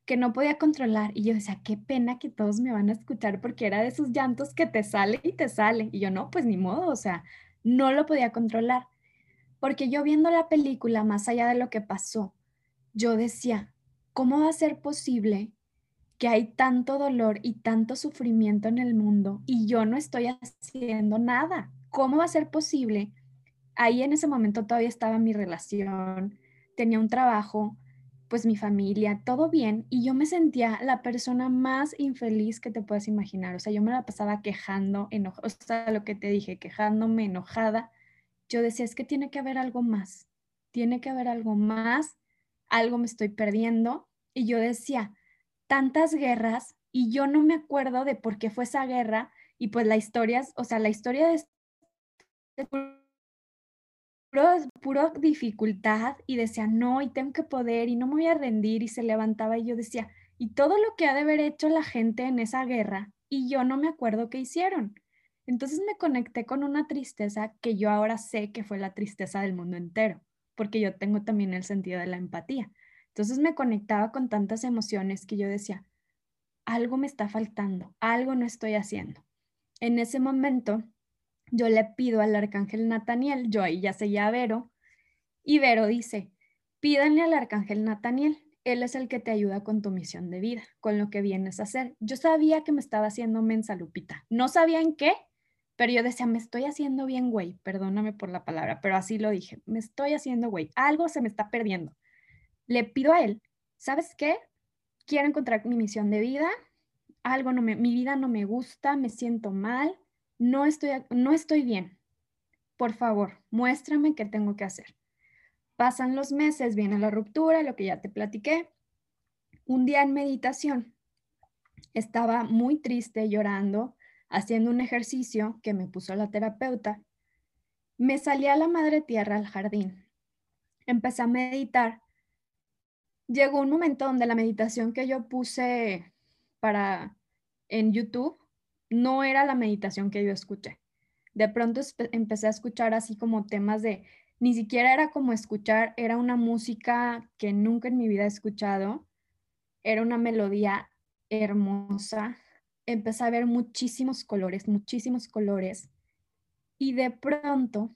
que no podía controlar. Y yo decía, qué pena que todos me van a escuchar porque era de esos llantos que te sale y te sale. Y yo no, pues ni modo, o sea, no lo podía controlar. Porque yo viendo la película, más allá de lo que pasó, yo decía, ¿cómo va a ser posible que hay tanto dolor y tanto sufrimiento en el mundo y yo no estoy haciendo nada? ¿Cómo va a ser posible? Ahí en ese momento todavía estaba mi relación, tenía un trabajo, pues mi familia, todo bien, y yo me sentía la persona más infeliz que te puedas imaginar. O sea, yo me la pasaba quejando, enojada, o sea, lo que te dije, quejándome, enojada. Yo decía, es que tiene que haber algo más, tiene que haber algo más, algo me estoy perdiendo. Y yo decía, tantas guerras, y yo no me acuerdo de por qué fue esa guerra, y pues la historia, o sea, la historia de puro, dificultad y decía, no, y tengo que poder y no me voy a rendir y se levantaba y yo decía, y todo lo que ha de haber hecho la gente en esa guerra y yo no me acuerdo qué hicieron. Entonces me conecté con una tristeza que yo ahora sé que fue la tristeza del mundo entero, porque yo tengo también el sentido de la empatía. Entonces me conectaba con tantas emociones que yo decía, algo me está faltando, algo no estoy haciendo. En ese momento yo le pido al arcángel Nataniel, yo ahí ya seguía a Vero, y Vero dice, pídanle al arcángel Nataniel, él es el que te ayuda con tu misión de vida, con lo que vienes a hacer. Yo sabía que me estaba haciendo mensa, Lupita. No sabía en qué, pero yo decía, me estoy haciendo bien, güey. Perdóname por la palabra, pero así lo dije. Me estoy haciendo, güey. Algo se me está perdiendo. Le pido a él, ¿sabes qué? Quiero encontrar mi misión de vida. Algo no me, mi vida no me gusta, me siento mal no estoy, no estoy bien. Por favor, muéstrame qué tengo que hacer. Pasan los meses, viene la ruptura, lo que ya te platiqué. Un día en meditación, estaba muy triste, llorando, haciendo un ejercicio que me puso la terapeuta. Me salí a la madre tierra al jardín. Empecé a meditar. Llegó un momento donde la meditación que yo puse para en YouTube no era la meditación que yo escuché. De pronto empecé a escuchar así como temas de, ni siquiera era como escuchar, era una música que nunca en mi vida he escuchado, era una melodía hermosa, empecé a ver muchísimos colores, muchísimos colores, y de pronto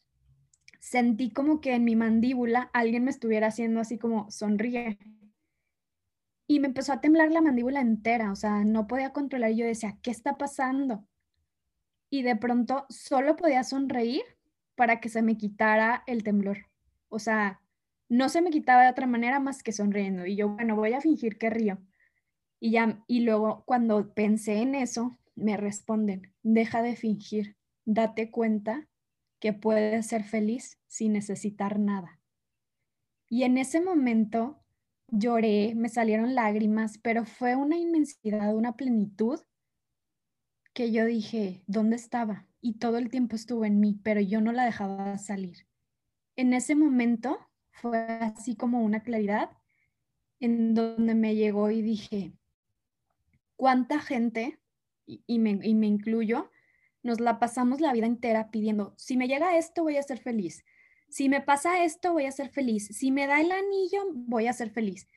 sentí como que en mi mandíbula alguien me estuviera haciendo así como sonríe, y me empezó a temblar la mandíbula entera, o sea, no podía controlar. Yo decía, ¿qué está pasando? Y de pronto solo podía sonreír para que se me quitara el temblor. O sea, no se me quitaba de otra manera más que sonriendo. Y yo, bueno, voy a fingir que río. Y ya, y luego cuando pensé en eso, me responden, deja de fingir, date cuenta que puedes ser feliz sin necesitar nada. Y en ese momento lloré, me salieron lágrimas, pero fue una inmensidad, una plenitud que yo dije, ¿dónde estaba? Y todo el tiempo estuvo en mí, pero yo no la dejaba salir. En ese momento fue así como una claridad en donde me llegó y dije, ¿cuánta gente, y, me, y me incluyo, nos la pasamos la vida entera pidiendo, si me llega esto voy a ser feliz, si me pasa esto, voy a ser feliz. Si me da el anillo, voy a ser feliz.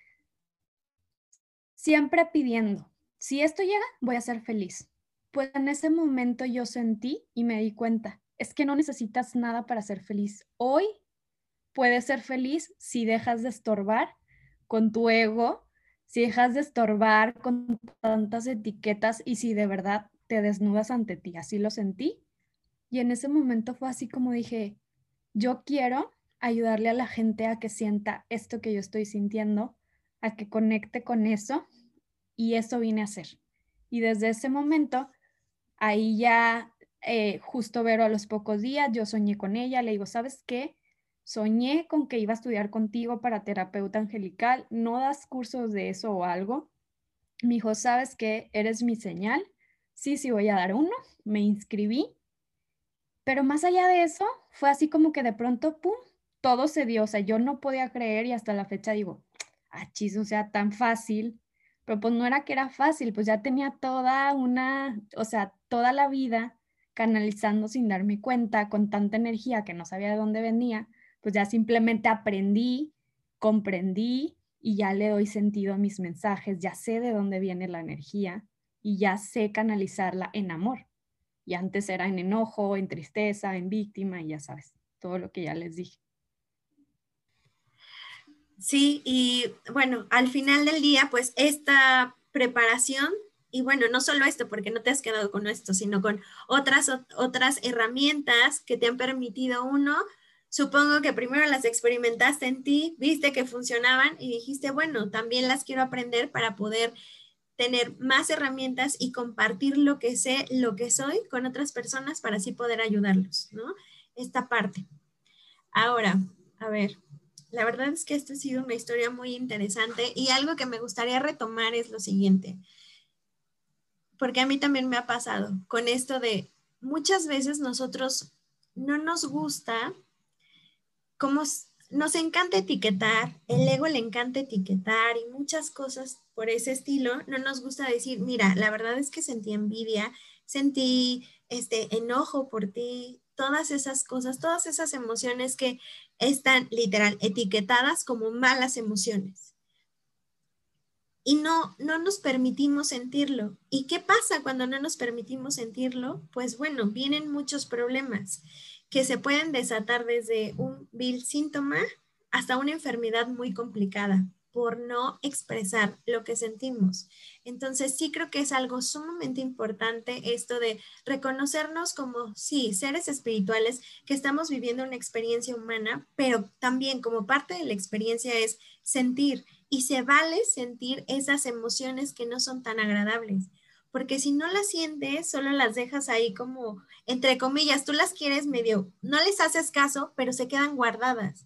Siempre pidiendo, si esto llega, voy a ser feliz. Pues en ese momento yo sentí y me di cuenta, es que no necesitas nada para ser feliz. Hoy puedes ser feliz si dejas de estorbar con tu ego, si dejas de estorbar con tantas etiquetas y si de verdad te desnudas ante ti. Así lo sentí. Y en ese momento fue así como dije, yo quiero ayudarle a la gente a que sienta esto que yo estoy sintiendo, a que conecte con eso y eso vine a hacer. Y desde ese momento, ahí ya eh, justo Vero a los pocos días, yo soñé con ella, le digo, ¿sabes qué? Soñé con que iba a estudiar contigo para terapeuta angelical, ¿no das cursos de eso o algo? Me dijo, ¿sabes qué? Eres mi señal. Sí, sí, voy a dar uno. Me inscribí pero más allá de eso, fue así como que de pronto, ¡pum!, todo se dio. O sea, yo no podía creer y hasta la fecha digo, ah, chis, o sea, tan fácil. Pero pues no era que era fácil, pues ya tenía toda una, o sea, toda la vida canalizando sin darme cuenta, con tanta energía que no sabía de dónde venía, pues ya simplemente aprendí, comprendí y ya le doy sentido a mis mensajes, ya sé de dónde viene la energía y ya sé canalizarla en amor. Y antes era en enojo, en tristeza, en víctima, y ya sabes, todo lo que ya les dije. Sí, y bueno, al final del día, pues esta preparación, y bueno, no solo esto, porque no te has quedado con esto, sino con otras, otras herramientas que te han permitido uno, supongo que primero las experimentaste en ti, viste que funcionaban y dijiste, bueno, también las quiero aprender para poder tener más herramientas y compartir lo que sé, lo que soy con otras personas para así poder ayudarlos, ¿no? Esta parte. Ahora, a ver, la verdad es que esta ha sido una historia muy interesante y algo que me gustaría retomar es lo siguiente, porque a mí también me ha pasado con esto de muchas veces nosotros no nos gusta, como nos encanta etiquetar, el ego le encanta etiquetar y muchas cosas por ese estilo, no nos gusta decir, mira, la verdad es que sentí envidia, sentí este enojo por ti, todas esas cosas, todas esas emociones que están literal etiquetadas como malas emociones. Y no, no nos permitimos sentirlo. ¿Y qué pasa cuando no nos permitimos sentirlo? Pues bueno, vienen muchos problemas que se pueden desatar desde un vil síntoma hasta una enfermedad muy complicada por no expresar lo que sentimos. Entonces, sí creo que es algo sumamente importante esto de reconocernos como, sí, seres espirituales que estamos viviendo una experiencia humana, pero también como parte de la experiencia es sentir y se vale sentir esas emociones que no son tan agradables. Porque si no las sientes, solo las dejas ahí como, entre comillas, tú las quieres medio, no les haces caso, pero se quedan guardadas.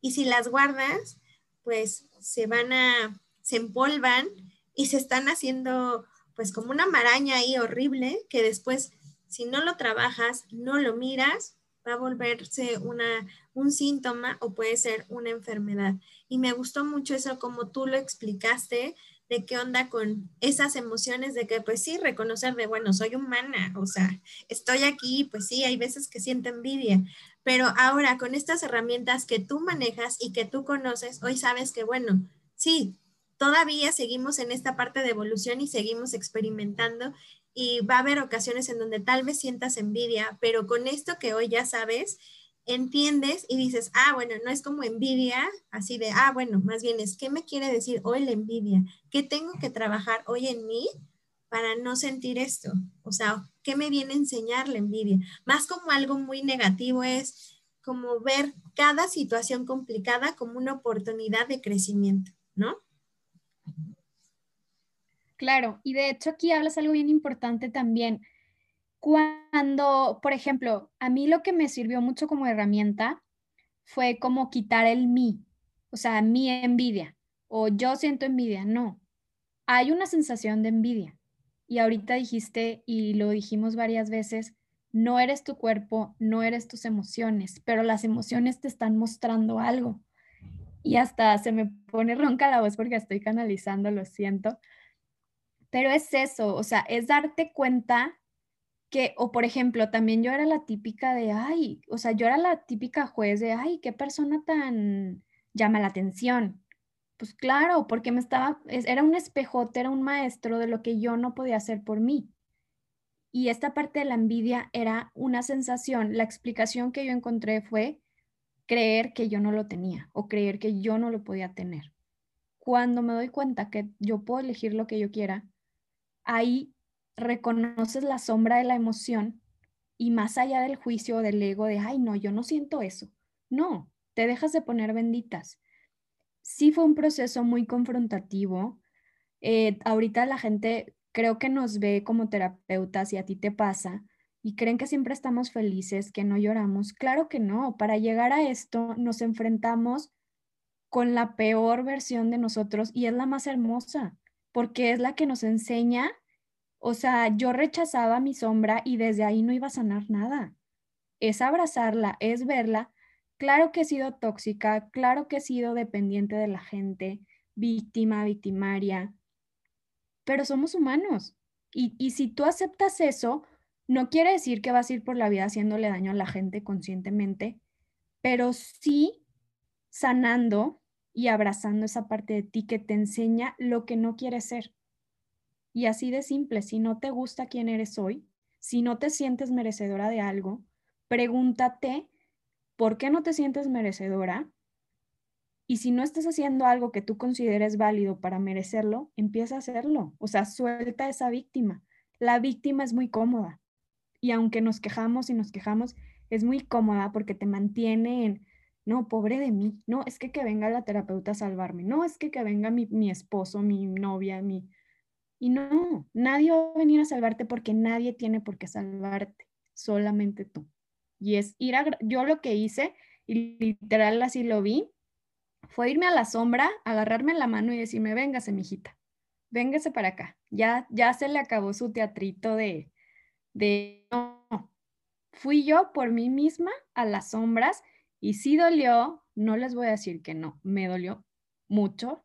Y si las guardas, pues se van a, se empolvan y se están haciendo pues como una maraña ahí horrible que después si no lo trabajas, no lo miras, va a volverse una, un síntoma o puede ser una enfermedad. Y me gustó mucho eso como tú lo explicaste, de qué onda con esas emociones de que pues sí, reconocer de, bueno, soy humana, o sea, estoy aquí, pues sí, hay veces que siento envidia, pero ahora con estas herramientas que tú manejas y que tú conoces, hoy sabes que, bueno, sí, todavía seguimos en esta parte de evolución y seguimos experimentando y va a haber ocasiones en donde tal vez sientas envidia, pero con esto que hoy ya sabes, entiendes y dices, ah, bueno, no es como envidia, así de, ah, bueno, más bien es, ¿qué me quiere decir hoy la envidia? ¿Qué tengo que trabajar hoy en mí para no sentir esto? O sea, ¿qué me viene a enseñar la envidia? Más como algo muy negativo es como ver cada situación complicada como una oportunidad de crecimiento, ¿no? Claro, y de hecho aquí hablas algo bien importante también cuando, por ejemplo, a mí lo que me sirvió mucho como herramienta fue como quitar el mí, o sea, mi envidia, o yo siento envidia, no. Hay una sensación de envidia. Y ahorita dijiste, y lo dijimos varias veces, no eres tu cuerpo, no eres tus emociones, pero las emociones te están mostrando algo. Y hasta se me pone ronca la voz porque estoy canalizando, lo siento. Pero es eso, o sea, es darte cuenta que, o por ejemplo, también yo era la típica de, ay, o sea, yo era la típica juez de, ay, qué persona tan llama la atención. Pues claro, porque me estaba, era un espejote, era un maestro de lo que yo no podía hacer por mí. Y esta parte de la envidia era una sensación, la explicación que yo encontré fue creer que yo no lo tenía o creer que yo no lo podía tener. Cuando me doy cuenta que yo puedo elegir lo que yo quiera, ahí reconoces la sombra de la emoción y más allá del juicio del ego de, ay, no, yo no siento eso. No, te dejas de poner benditas. Sí fue un proceso muy confrontativo. Eh, ahorita la gente creo que nos ve como terapeutas y a ti te pasa y creen que siempre estamos felices, que no lloramos. Claro que no, para llegar a esto nos enfrentamos con la peor versión de nosotros y es la más hermosa, porque es la que nos enseña o sea, yo rechazaba mi sombra y desde ahí no iba a sanar nada. Es abrazarla, es verla. Claro que he sido tóxica, claro que he sido dependiente de la gente, víctima, victimaria, pero somos humanos. Y, y si tú aceptas eso, no quiere decir que vas a ir por la vida haciéndole daño a la gente conscientemente, pero sí sanando y abrazando esa parte de ti que te enseña lo que no quieres ser. Y así de simple, si no te gusta quién eres hoy, si no te sientes merecedora de algo, pregúntate por qué no te sientes merecedora. Y si no estás haciendo algo que tú consideres válido para merecerlo, empieza a hacerlo. O sea, suelta esa víctima. La víctima es muy cómoda. Y aunque nos quejamos y nos quejamos, es muy cómoda porque te mantiene en, no, pobre de mí, no, es que que venga la terapeuta a salvarme, no, es que que venga mi, mi esposo, mi novia, mi, y no, nadie va a venir a salvarte porque nadie tiene por qué salvarte, solamente tú. Y es ir a, yo lo que hice, y literal así lo vi, fue irme a la sombra, agarrarme la mano y decirme, véngase, mijita, véngase para acá. Ya, ya se le acabó su teatrito de, de, no, fui yo por mí misma a las sombras y sí dolió, no les voy a decir que no, me dolió mucho,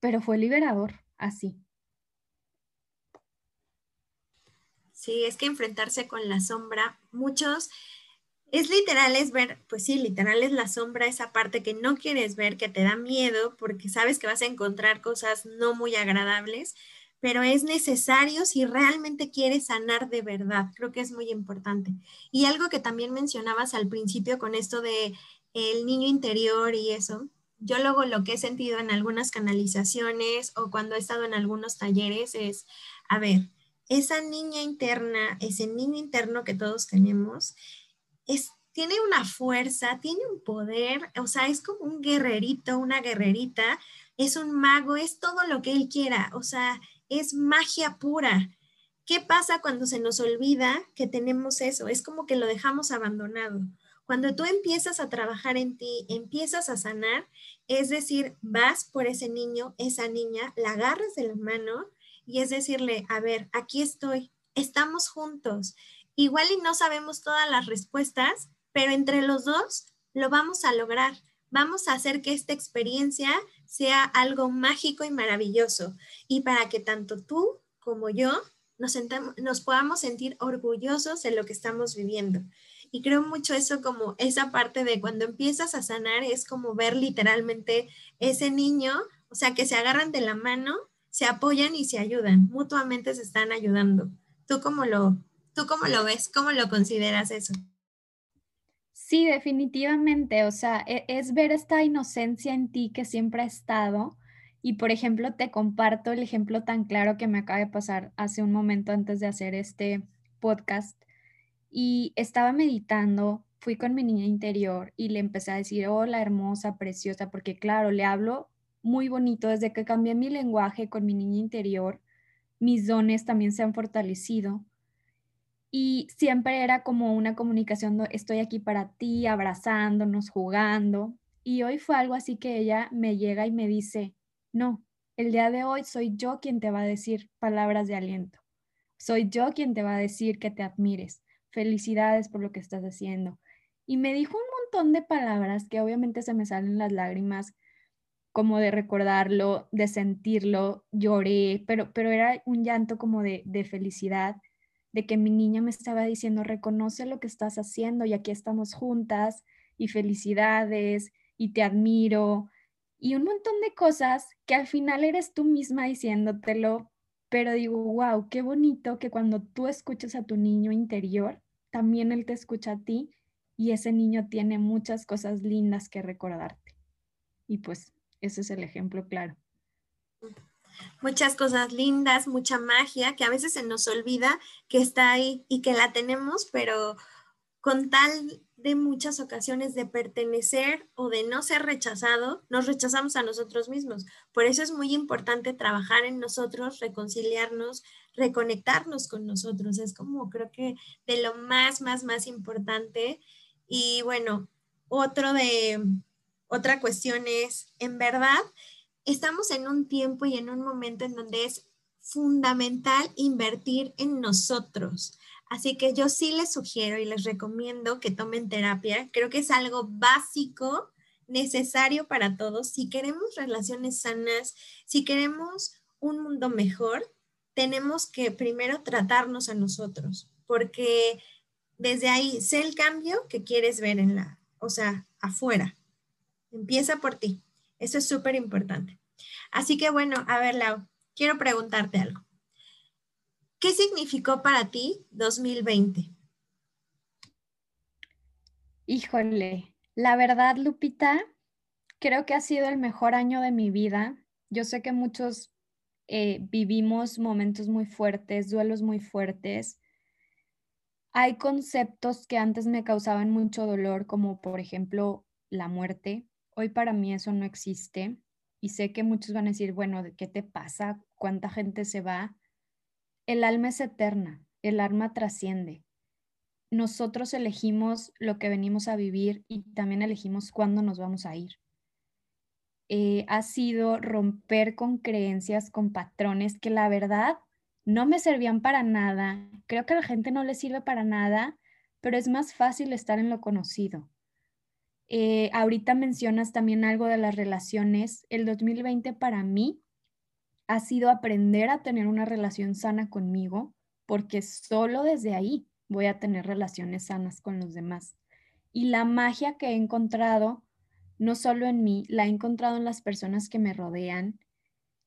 pero fue liberador, así. Sí, es que enfrentarse con la sombra, muchos, es literal, es ver, pues sí, literal es la sombra, esa parte que no quieres ver, que te da miedo, porque sabes que vas a encontrar cosas no muy agradables, pero es necesario si realmente quieres sanar de verdad. Creo que es muy importante. Y algo que también mencionabas al principio con esto de el niño interior y eso, yo luego lo que he sentido en algunas canalizaciones o cuando he estado en algunos talleres es, a ver, esa niña interna, ese niño interno que todos tenemos, es, tiene una fuerza, tiene un poder, o sea, es como un guerrerito, una guerrerita, es un mago, es todo lo que él quiera, o sea, es magia pura. ¿Qué pasa cuando se nos olvida que tenemos eso? Es como que lo dejamos abandonado. Cuando tú empiezas a trabajar en ti, empiezas a sanar, es decir, vas por ese niño, esa niña, la agarras de la mano y es decirle, a ver, aquí estoy, estamos juntos. Igual y no sabemos todas las respuestas, pero entre los dos lo vamos a lograr. Vamos a hacer que esta experiencia sea algo mágico y maravilloso y para que tanto tú como yo nos, nos podamos sentir orgullosos de lo que estamos viviendo. Y creo mucho eso como esa parte de cuando empiezas a sanar es como ver literalmente ese niño, o sea, que se agarran de la mano, se apoyan y se ayudan, mutuamente se están ayudando. ¿Tú cómo lo, tú cómo lo ves? ¿Cómo lo consideras eso? Sí, definitivamente. O sea, e, es ver esta inocencia en ti que siempre ha estado. Y por ejemplo, te comparto el ejemplo tan claro que me acaba de pasar hace un momento antes de hacer este podcast. Y estaba meditando, fui con mi niña interior y le empecé a decir, hola, hermosa, preciosa, porque claro, le hablo muy bonito desde que cambié mi lenguaje con mi niña interior. Mis dones también se han fortalecido y siempre era como una comunicación, estoy aquí para ti, abrazándonos, jugando. Y hoy fue algo así que ella me llega y me dice, no, el día de hoy soy yo quien te va a decir palabras de aliento. Soy yo quien te va a decir que te admires. Felicidades por lo que estás haciendo. Y me dijo un montón de palabras que obviamente se me salen las lágrimas, como de recordarlo, de sentirlo, lloré, pero, pero era un llanto como de, de felicidad de que mi niña me estaba diciendo, reconoce lo que estás haciendo y aquí estamos juntas y felicidades y te admiro y un montón de cosas que al final eres tú misma diciéndotelo, pero digo, wow, qué bonito que cuando tú escuchas a tu niño interior, también él te escucha a ti y ese niño tiene muchas cosas lindas que recordarte. Y pues ese es el ejemplo claro muchas cosas lindas, mucha magia que a veces se nos olvida que está ahí y que la tenemos, pero con tal de muchas ocasiones de pertenecer o de no ser rechazado, nos rechazamos a nosotros mismos. Por eso es muy importante trabajar en nosotros, reconciliarnos, reconectarnos con nosotros. Es como creo que de lo más, más, más importante. Y bueno, otro de, otra cuestión es, en verdad, estamos en un tiempo y en un momento en donde es fundamental invertir en nosotros. Así que yo sí les sugiero y les recomiendo que tomen terapia. Creo que es algo básico, necesario para todos. Si queremos relaciones sanas, si queremos un mundo mejor, tenemos que primero tratarnos a nosotros, porque desde ahí sé el cambio que quieres ver en la, o sea, afuera. Empieza por ti. Eso es súper importante. Así que bueno, a ver, Lau, quiero preguntarte algo. ¿Qué significó para ti 2020? Híjole, la verdad, Lupita, creo que ha sido el mejor año de mi vida. Yo sé que muchos eh, vivimos momentos muy fuertes, duelos muy fuertes. Hay conceptos que antes me causaban mucho dolor, como por ejemplo la muerte. Hoy para mí eso no existe. Y sé que muchos van a decir, bueno, ¿qué te pasa? ¿Cuánta gente se va? El alma es eterna, el alma trasciende. Nosotros elegimos lo que venimos a vivir y también elegimos cuándo nos vamos a ir. Eh, ha sido romper con creencias, con patrones que la verdad no me servían para nada. Creo que a la gente no le sirve para nada, pero es más fácil estar en lo conocido. Eh, ahorita mencionas también algo de las relaciones. El 2020 para mí ha sido aprender a tener una relación sana conmigo, porque solo desde ahí voy a tener relaciones sanas con los demás. Y la magia que he encontrado, no solo en mí, la he encontrado en las personas que me rodean.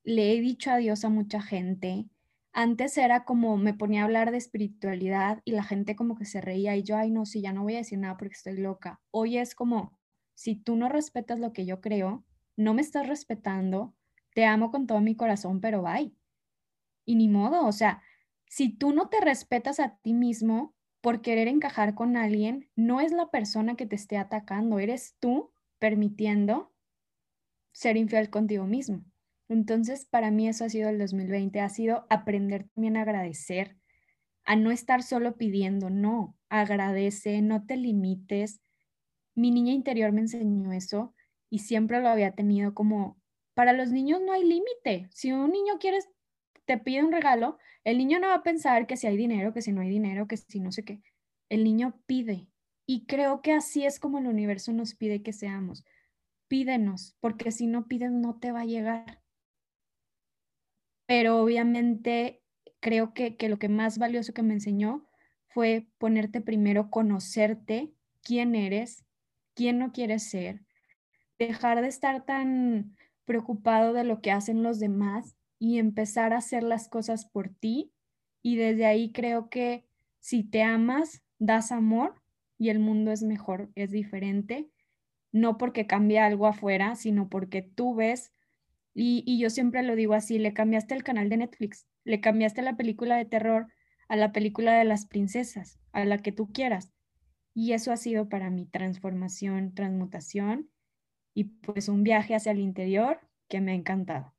Le he dicho adiós a mucha gente. Antes era como me ponía a hablar de espiritualidad y la gente como que se reía y yo, ay, no, sí, ya no voy a decir nada porque estoy loca. Hoy es como, si tú no respetas lo que yo creo, no me estás respetando, te amo con todo mi corazón, pero bye. Y ni modo, o sea, si tú no te respetas a ti mismo, por querer encajar con alguien, no es la persona que te esté atacando, eres tú permitiendo ser infiel contigo mismo. Entonces, para mí eso ha sido el 2020, ha sido aprender también a agradecer, a no estar solo pidiendo, no, agradece, no te limites. Mi niña interior me enseñó eso y siempre lo había tenido como, para los niños no hay límite. Si un niño quiere, te pide un regalo, el niño no va a pensar que si hay dinero, que si no hay dinero, que si no sé qué. El niño pide. Y creo que así es como el universo nos pide que seamos. Pídenos, porque si no pides no te va a llegar. Pero obviamente creo que, que lo que más valioso que me enseñó fue ponerte primero, conocerte, quién eres, quién no quieres ser, dejar de estar tan preocupado de lo que hacen los demás y empezar a hacer las cosas por ti. Y desde ahí creo que si te amas, das amor y el mundo es mejor, es diferente, no porque cambie algo afuera, sino porque tú ves, y, y yo siempre lo digo así, le cambiaste el canal de Netflix, le cambiaste la película de terror a la película de las princesas, a la que tú quieras. Y eso ha sido para mi transformación, transmutación y pues un viaje hacia el interior que me ha encantado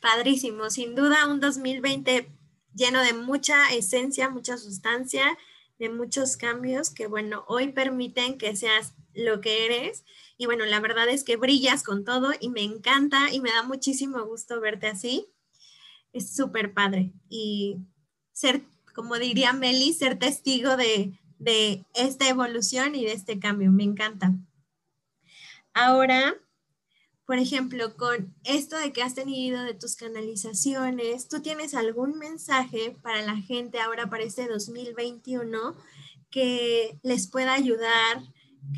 padrísimo. Sin duda, un 2020 lleno de mucha esencia, mucha sustancia, de muchos cambios que, bueno, hoy permiten que seas lo que eres. Y bueno, la verdad es que brillas con todo y me encanta y me da muchísimo gusto verte así. Es súper padre. Y ser, como diría Meli, ser testigo de, de esta evolución y de este cambio. Me encanta. Ahora, por ejemplo, con esto de que has tenido de tus canalizaciones, ¿tú tienes algún mensaje para la gente ahora para este 2021 que les pueda ayudar?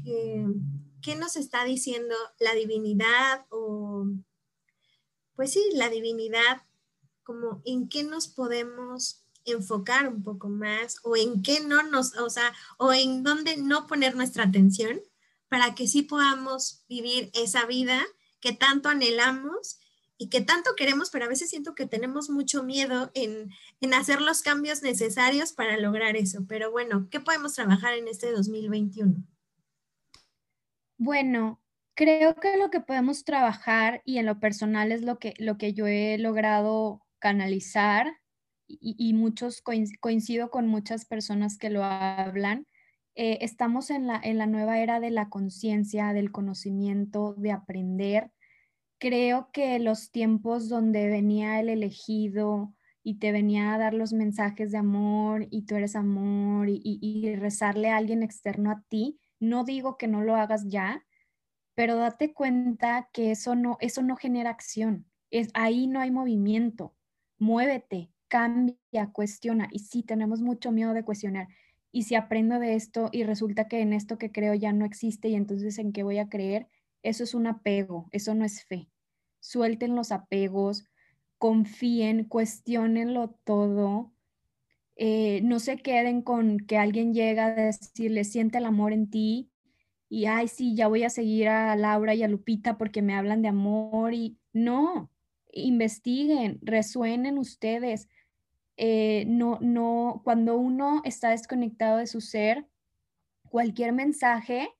¿Qué nos está diciendo la divinidad o, pues sí, la divinidad, como en qué nos podemos enfocar un poco más o en qué no nos, o sea, o en dónde no poner nuestra atención para que sí podamos vivir esa vida que tanto anhelamos y que tanto queremos, pero a veces siento que tenemos mucho miedo en, hacer los cambios necesarios para lograr eso. Pero bueno, ¿qué podemos trabajar en este 2021? Bueno, creo que lo que podemos trabajar y en lo personal es lo que, lo que yo he logrado canalizar y, muchos coincido con muchas personas que lo hablan. Eh, estamos en la, en la nueva era de la conciencia, del conocimiento, de aprender creo que los tiempos donde venía el elegido y te venía a dar los mensajes de amor y tú eres amor y, rezarle a alguien externo a ti, no digo que no lo hagas ya, pero date cuenta que eso no, eso no genera acción. Es, ahí no hay movimiento. Muévete, cambia, cuestiona. Y sí, tenemos mucho miedo de cuestionar. Y si aprendo de esto y resulta que en esto que creo ya no existe y entonces en qué voy a creer, eso es un apego, eso no es fe. Suelten los apegos, confíen, cuestionenlo todo. Eh, no se queden con que alguien llega a decirle, siente el amor en ti y, ay, sí, ya voy a seguir a Laura y a Lupita porque me hablan de amor y no, investiguen, resuenen ustedes. Eh, no, no, cuando uno está desconectado de su ser, cualquier mensaje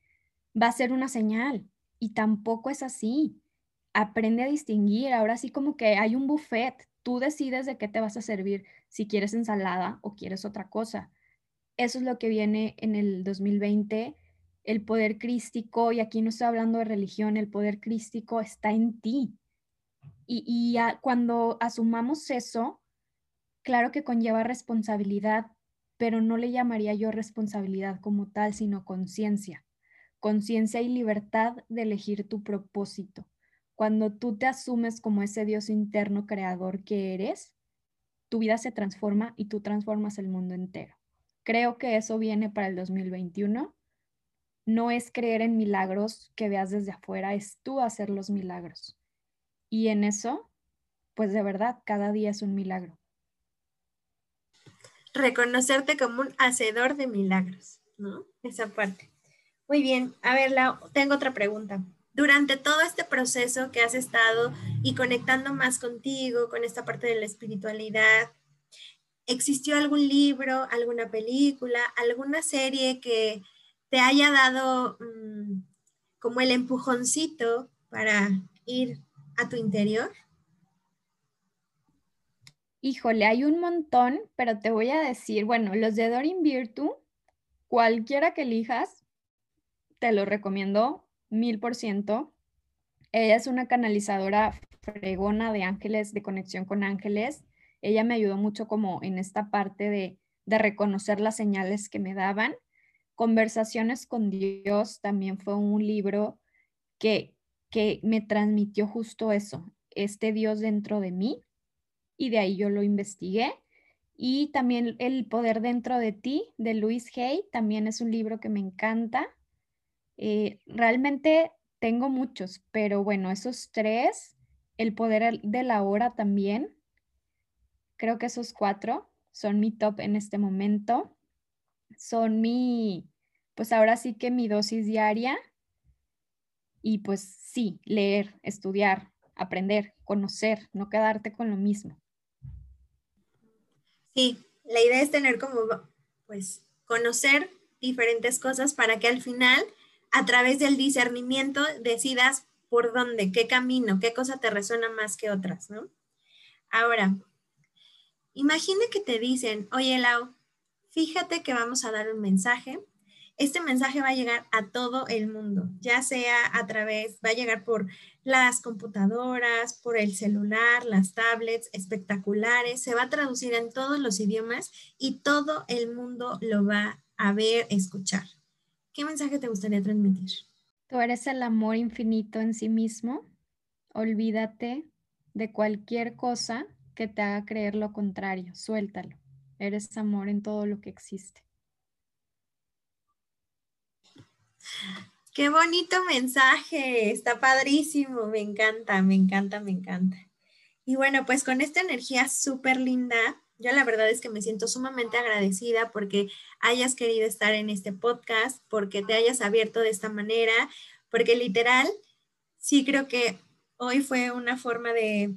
va a ser una señal y tampoco es así. Aprende a distinguir. Ahora sí como que hay un buffet. Tú decides de qué te vas a servir, si quieres ensalada o quieres otra cosa. Eso es lo que viene en el 2020. El poder crístico, y aquí no estoy hablando de religión, el poder crístico está en ti. Y, cuando asumamos eso, claro que conlleva responsabilidad, pero no le llamaría yo responsabilidad como tal, sino conciencia. Conciencia y libertad de elegir tu propósito. Cuando tú te asumes como ese Dios interno creador que eres, tu vida se transforma y tú transformas el mundo entero. Creo que eso viene para el 2021. No es creer en milagros que veas desde afuera, es tú hacer los milagros. Y en eso, pues de verdad, cada día es un milagro reconocerte como un hacedor de milagros, ¿no? Esa parte. Muy bien, a ver, tengo otra pregunta. Durante todo este proceso que has estado y conectando más contigo, con esta parte de la espiritualidad, ¿existió algún libro, alguna película, alguna serie que te haya dado mm, como el empujoncito para ir a tu interior? Híjole, hay un montón, pero te voy a decir, bueno, los de Dorin Virtu, cualquiera que elijas, te lo recomiendo mil por ciento. Ella es una canalizadora fregona de ángeles, de conexión con ángeles. Ella me ayudó mucho como en esta parte de, de reconocer las señales que me daban. Conversaciones con Dios también fue un libro que, que me transmitió justo eso, este Dios dentro de mí y de ahí yo lo investigué. Y también El poder dentro de ti, de Louise Hay, también es un libro que me encanta. Eh, realmente tengo muchos, pero bueno, esos tres, El poder de la hora también, creo que esos cuatro son mi top en este momento. Son mi, pues ahora sí que mi dosis diaria. Y pues sí, leer, estudiar, aprender, conocer, no quedarte con lo mismo. Sí, la idea es tener como, pues, conocer diferentes cosas para que al final, a través del discernimiento, decidas por dónde, qué camino, qué cosa te resuena más que otras, ¿no? Ahora, imagina que te dicen, oye, Lau, fíjate que vamos a dar un mensaje este mensaje va a llegar a todo el mundo, ya sea a través, va a llegar por las computadoras, por el celular, las tablets espectaculares, se va a traducir en todos los idiomas y todo el mundo lo va a ver, escuchar. ¿Qué mensaje te gustaría transmitir? Tú eres el amor infinito en sí mismo. Olvídate de cualquier cosa que te haga creer lo contrario. Suéltalo. Eres amor en todo lo que existe. Qué bonito mensaje, está padrísimo, me encanta, me encanta, me encanta. Y bueno, pues con esta energía súper linda, yo la verdad es que me siento sumamente agradecida porque hayas querido estar en este podcast, porque te hayas abierto de esta manera, porque literal, sí creo que hoy fue una forma de,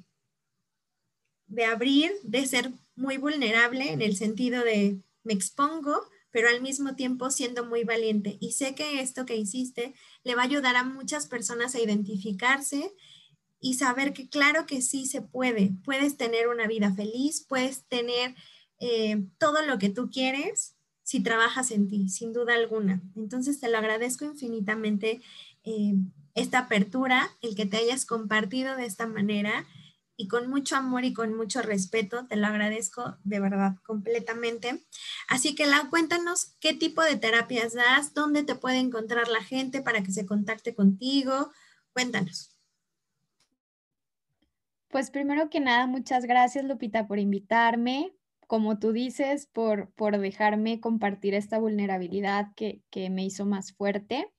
de abrir, de ser muy vulnerable en el sentido de me expongo, pero al mismo tiempo siendo muy valiente. Y sé que esto que hiciste le va a ayudar a muchas personas a identificarse y saber que claro que sí se puede. Puedes tener una vida feliz, puedes tener eh, todo lo que tú quieres si trabajas en ti, sin duda alguna. Entonces te lo agradezco infinitamente eh, esta apertura, el que te hayas compartido de esta manera y con mucho amor y con mucho respeto. Te lo agradezco de verdad completamente. Así que, Lau, cuéntanos qué tipo de terapias das, dónde te puede encontrar la gente para que se contacte contigo. Cuéntanos. Pues primero que nada, muchas gracias, Lupita, por invitarme. Como tú dices, por, por dejarme compartir esta vulnerabilidad que, me hizo más fuerte.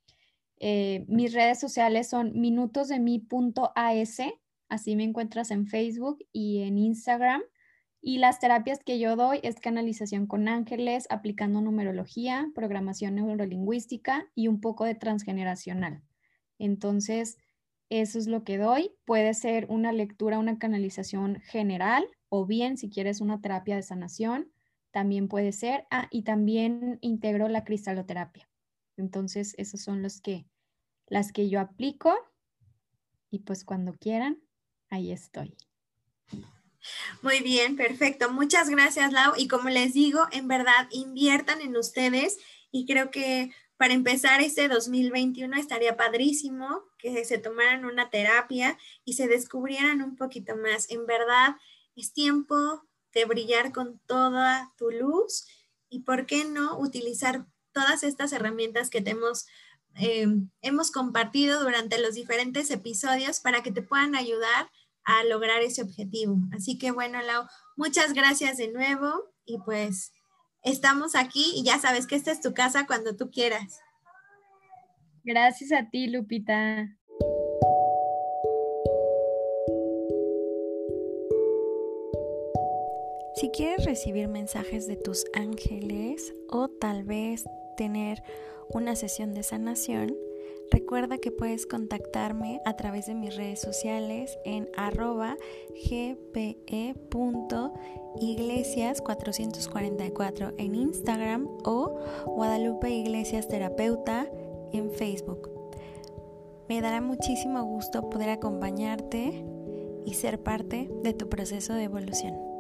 Eh, mis redes sociales son minutosdemi.as Así me encuentras en Facebook y en Instagram. Y las terapias que yo doy es canalización con ángeles, aplicando numerología, programación neurolingüística y un poco de transgeneracional. Entonces, eso es lo que doy. Puede ser una lectura, una canalización general o bien si quieres una terapia de sanación, también puede ser. Ah, y también integro la cristaloterapia. Entonces, esos son los que, las que yo aplico. Y pues cuando quieran, ahí estoy. Muy bien, perfecto. Muchas gracias, Lau. Y como les digo, en verdad, inviertan en ustedes y creo que para empezar este 2021 estaría padrísimo que se tomaran una terapia y se descubrieran un poquito más. En verdad, es tiempo de brillar con toda tu luz y por qué no utilizar todas estas herramientas que te hemos, eh, hemos compartido durante los diferentes episodios para que te puedan ayudar a lograr ese objetivo. Así que bueno, Lau, muchas gracias de nuevo y pues estamos aquí y ya sabes que esta es tu casa cuando tú quieras. Gracias a ti, Lupita. Si quieres recibir mensajes de tus ángeles o tal vez tener una sesión de sanación, recuerda que puedes contactarme a través de mis redes sociales en arroba gpe.iglesias444 en Instagram o Guadalupe Iglesias Terapeuta en Facebook. Me dará muchísimo gusto poder acompañarte y ser parte de tu proceso de evolución.